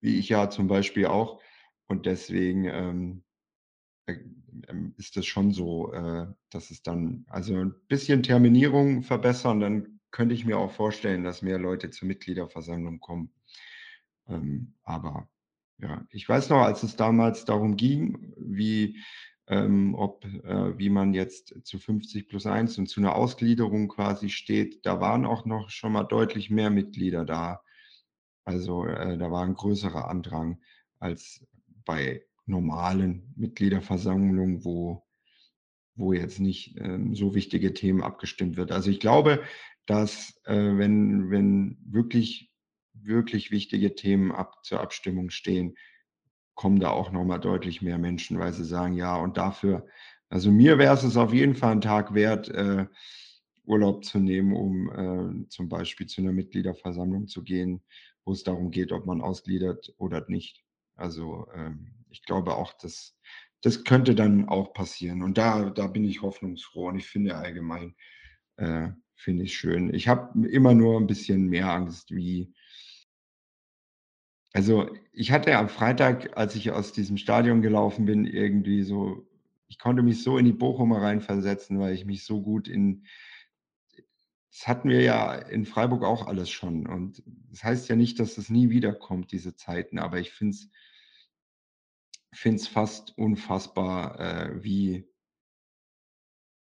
Wie ich ja zum Beispiel auch. Und deswegen ähm, äh, ähm, ist es schon so, äh, dass es dann also ein bisschen Terminierung verbessern, dann könnte ich mir auch vorstellen, dass mehr Leute zur Mitgliederversammlung kommen. Ähm, aber ja, ich weiß noch, als es damals darum ging, wie, ähm, ob, äh, wie man jetzt zu 50 plus 1 und zu einer Ausgliederung quasi steht, da waren auch noch schon mal deutlich mehr Mitglieder da. Also äh, da war ein größerer Andrang als bei normalen Mitgliederversammlungen, wo, wo jetzt nicht ähm, so wichtige Themen abgestimmt wird. Also ich glaube, dass äh, wenn, wenn wirklich, wirklich wichtige Themen ab, zur Abstimmung stehen, kommen da auch nochmal deutlich mehr Menschen, weil sie sagen, ja, und dafür, also mir wäre es auf jeden Fall ein Tag wert, äh, Urlaub zu nehmen, um äh, zum Beispiel zu einer Mitgliederversammlung zu gehen, wo es darum geht, ob man ausgliedert oder nicht. Also ähm, ich glaube auch, dass das könnte dann auch passieren. Und da, da bin ich hoffnungsfroh und ich finde allgemein, äh, finde ich schön. Ich habe immer nur ein bisschen mehr Angst, wie. Also ich hatte am Freitag, als ich aus diesem Stadion gelaufen bin, irgendwie so, ich konnte mich so in die Bochumer reinversetzen, weil ich mich so gut in, das hatten wir ja in Freiburg auch alles schon. Und das heißt ja nicht, dass es nie wiederkommt, diese Zeiten, aber ich finde es finde fast unfassbar, äh, wie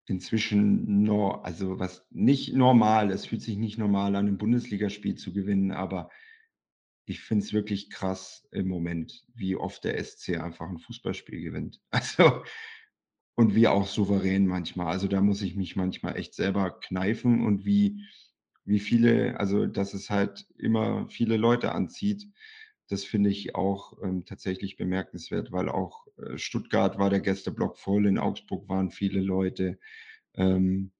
inzwischen nur, also was nicht normal, es fühlt sich nicht normal an, ein Bundesligaspiel zu gewinnen, aber ich finde es wirklich krass im Moment, wie oft der SC einfach ein Fußballspiel gewinnt. <laughs> Also, und wie auch souverän manchmal. Also da muss ich mich manchmal echt selber kneifen und wie, wie viele, also dass es halt immer viele Leute anzieht das finde ich auch ähm, tatsächlich bemerkenswert, weil auch äh, Stuttgart war der Gästeblock voll, in Augsburg waren viele Leute. Ähm,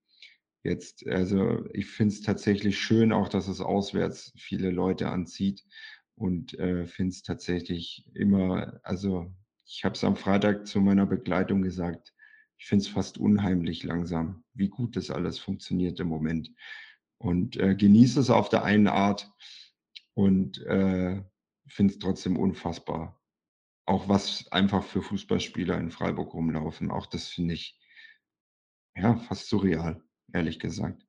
jetzt. Also ich finde es tatsächlich schön, auch dass es auswärts viele Leute anzieht und äh, finde es tatsächlich immer, also ich habe es am Freitag zu meiner Begleitung gesagt, ich finde es fast unheimlich langsam, wie gut das alles funktioniert im Moment. Und äh, genieße es auf der einen Art und äh, finde es trotzdem unfassbar. Auch was einfach für Fußballspieler in Freiburg rumlaufen, auch das finde ich ja fast surreal, ehrlich gesagt.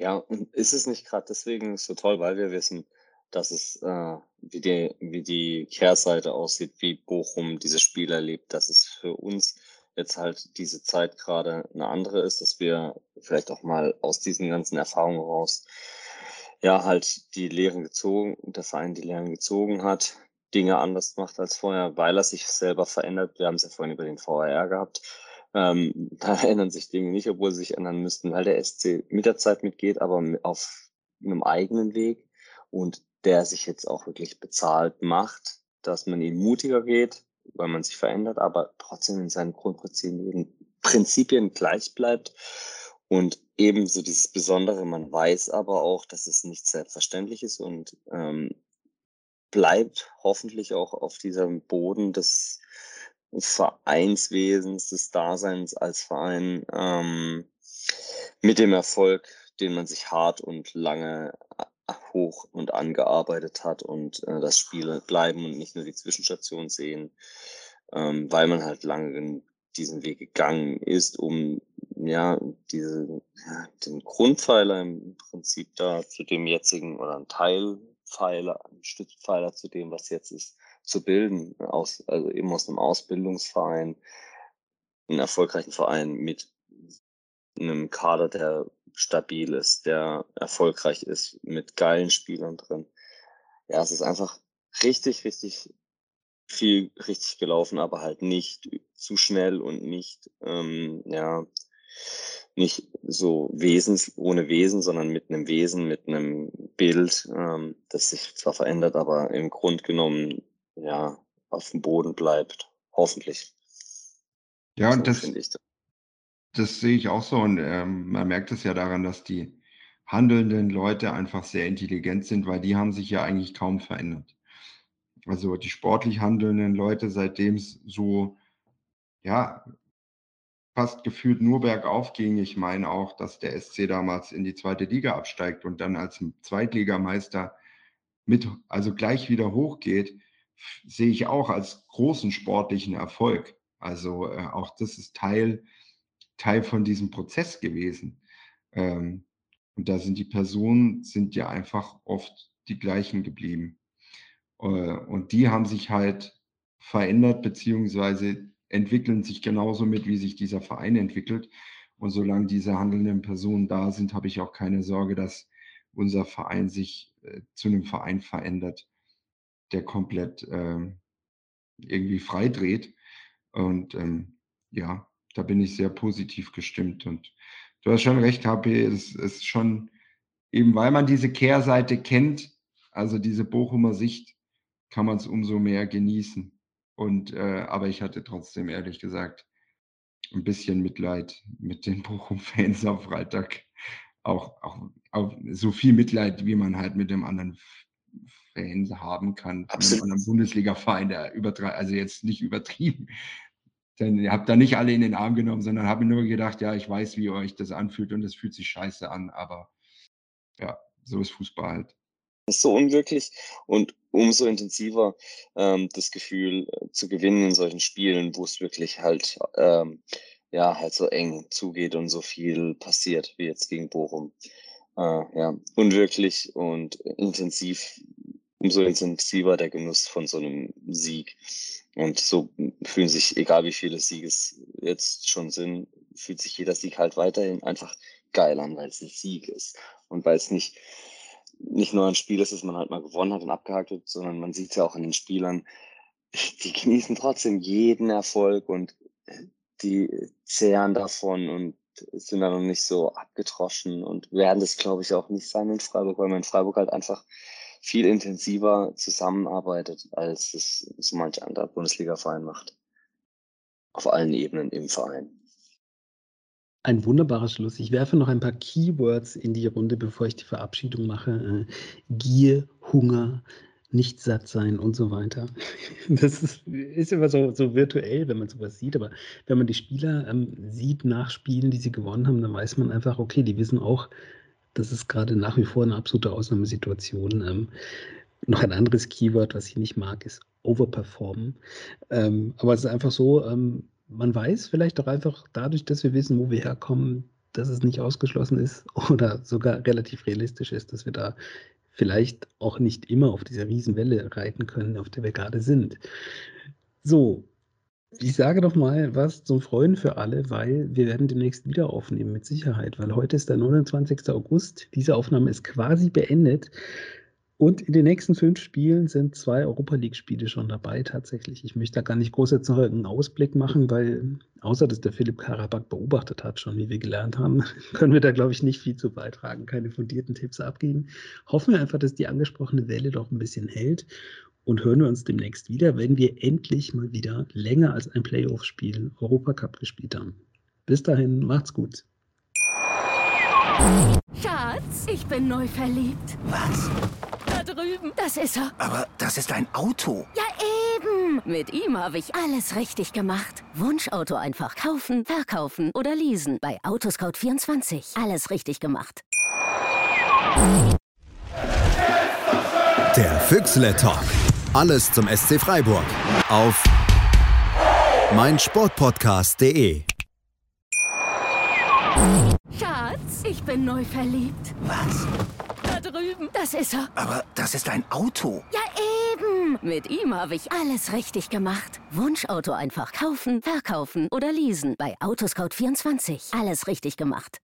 Ja, und ist es nicht gerade deswegen so toll, weil wir wissen, dass es, äh, wie die wie die Kehrseite aussieht, wie Bochum diese Spiele erlebt, dass es für uns jetzt halt diese Zeit gerade eine andere ist, dass wir vielleicht auch mal aus diesen ganzen Erfahrungen raus, ja, halt die Lehren gezogen der Verein die Lehren gezogen hat, Dinge anders macht als vorher, weil er sich selber verändert. Wir haben es ja vorhin über den VAR gehabt. Ähm, <laughs> da ändern sich Dinge nicht, obwohl sie sich ändern müssten, weil der SC mit der Zeit mitgeht, aber auf einem eigenen Weg und der sich jetzt auch wirklich bezahlt macht, dass man ihn mutiger geht, weil man sich verändert, aber trotzdem in seinen Grundprinzipien Prinzipien gleich bleibt. Und ebenso dieses Besondere, man weiß aber auch, dass es nicht selbstverständlich ist und ähm, bleibt hoffentlich auch auf diesem Boden des Vereinswesens, des Daseins als Verein ähm, mit dem Erfolg, den man sich hart und lange hoch und angearbeitet hat und äh, das Spiel bleiben und nicht nur die Zwischenstation sehen, ähm, weil man halt lange diesen Weg gegangen ist, um ja diese, ja, den Grundpfeiler im Prinzip da zu dem jetzigen oder ein Teilpfeiler, ein Stützpfeiler zu dem, was jetzt ist, zu bilden, aus, also eben aus einem Ausbildungsverein, einen erfolgreichen Verein mit einem Kader, der stabil ist, der erfolgreich ist, mit geilen Spielern drin. Ja, es ist einfach richtig, richtig viel richtig gelaufen, aber halt nicht zu schnell und nicht, ähm, ja, nicht so Wesens, ohne Wesen, sondern mit einem Wesen, mit einem Bild, ähm, das sich zwar verändert, aber im Grund genommen, ja, auf dem Boden bleibt. Hoffentlich. Ja, und so das, das sehe ich auch so und ähm, man merkt es ja daran, dass die handelnden Leute einfach sehr intelligent sind, weil die haben sich ja eigentlich kaum verändert. Also die sportlich handelnden Leute, seitdem es so, ja, fast gefühlt nur bergauf ging. Ich meine auch, dass der SC damals in die zweite Liga absteigt und dann als Zweitligameister mit, also gleich wieder hochgeht, sehe ich auch als großen sportlichen Erfolg. Also äh, auch das ist Teil Teil von diesem Prozess gewesen. Ähm, und da sind die Personen, sind ja einfach oft die gleichen geblieben. Äh, und die haben sich halt verändert, beziehungsweise entwickeln sich genauso mit, wie sich dieser Verein entwickelt. Und solange diese handelnden Personen da sind, habe ich auch keine Sorge, dass unser Verein sich äh, zu einem Verein verändert, der komplett äh, irgendwie frei dreht. Und ähm, ja, da bin ich sehr positiv gestimmt. Und du hast schon recht, HP, es ist schon, eben weil man diese Kehrseite kennt, also diese Bochumer Sicht, kann man es umso mehr genießen. Und äh, aber ich hatte trotzdem ehrlich gesagt ein bisschen Mitleid mit den <laughs> Bochum-Fans auf Freitag. Auch, auch, auch so viel Mitleid, wie man halt mit dem anderen Fans haben kann, von einem Bundesliga-Verein, der übertreibt, also jetzt nicht übertrieben, denn ihr habt da nicht alle in den Arm genommen, sondern habe nur gedacht, ja, ich weiß, wie euch das anfühlt und es fühlt sich scheiße an, aber ja, so ist Fußball halt. Das ist so unwirklich und umso intensiver ähm, das Gefühl äh, zu gewinnen in solchen Spielen, wo es wirklich halt ähm, ja halt so eng zugeht und so viel passiert wie jetzt gegen Bochum. Äh, ja, unwirklich und intensiv umso intensiver der Genuss von so einem Sieg. Und so fühlen sich, egal wie viele Siege es jetzt schon sind, fühlt sich jeder Sieg halt weiterhin einfach geil an, weil es ein Sieg ist. Und weil es nicht, nicht nur ein Spiel ist, das man halt mal gewonnen hat und abgehakt wird, sondern man sieht es ja auch an den Spielern, die genießen trotzdem jeden Erfolg und die zehren davon und sind dann noch nicht so abgetroschen und werden das, glaube ich, auch nicht sein in Freiburg, weil man in Freiburg halt einfach viel intensiver zusammenarbeitet, als es so manch anderer Bundesliga-Verein macht. auf allen Ebenen im Verein. Ein wunderbarer Schluss. Ich werfe noch ein paar Keywords in die Runde, bevor ich die Verabschiedung mache. Äh, Gier, Hunger, nicht satt sein und so weiter. <laughs> Das ist, ist immer so, so virtuell, wenn man sowas sieht, aber wenn man die Spieler ähm, sieht nach Spielen, die sie gewonnen haben, dann weiß man einfach, okay, die wissen auch, das ist gerade nach wie vor eine absolute Ausnahmesituation. Ähm, noch ein anderes Keyword, was ich nicht mag, ist overperformen. Ähm, aber es ist einfach so, ähm, man weiß vielleicht doch einfach dadurch, dass wir wissen, wo wir herkommen, dass es nicht ausgeschlossen ist <laughs> oder sogar relativ realistisch ist, dass wir da vielleicht auch nicht immer auf dieser Riesenwelle reiten können, auf der wir gerade sind. So, ich sage doch mal was zum Freuen für alle, weil wir werden demnächst wieder aufnehmen, mit Sicherheit, weil heute ist der 29. August. Diese Aufnahme ist quasi beendet. Und in den nächsten fünf Spielen sind zwei Europa League-Spiele schon dabei, tatsächlich. Ich möchte da gar nicht groß jetzt noch einen Ausblick machen, weil außer dass der Philipp Karabak beobachtet hat, schon wie wir gelernt haben, <laughs> können wir da, glaube ich, nicht viel zu beitragen, keine fundierten Tipps abgeben. Hoffen wir einfach, dass die angesprochene Welle doch ein bisschen hält und hören wir uns demnächst wieder, wenn wir endlich mal wieder länger als ein Playoff-Spiel Europacup gespielt haben. Bis dahin, macht's gut. Schatz, ich bin neu verliebt. Was? Da drüben. Das ist er. Aber das ist ein Auto. Ja, eben. Mit ihm habe ich alles richtig gemacht. Wunschauto einfach kaufen, verkaufen oder leasen. Bei Autoscout24. Alles richtig gemacht. Der Füchsle Talk. Alles zum SC Freiburg. Auf meinsportpodcast.de. Schatz, ich bin neu verliebt. Was? Da drüben. Das ist er. Aber das ist ein Auto. Ja, eben. Mit ihm habe ich alles richtig gemacht. Wunschauto einfach kaufen, verkaufen oder leasen. Bei Autoscout24. Alles richtig gemacht.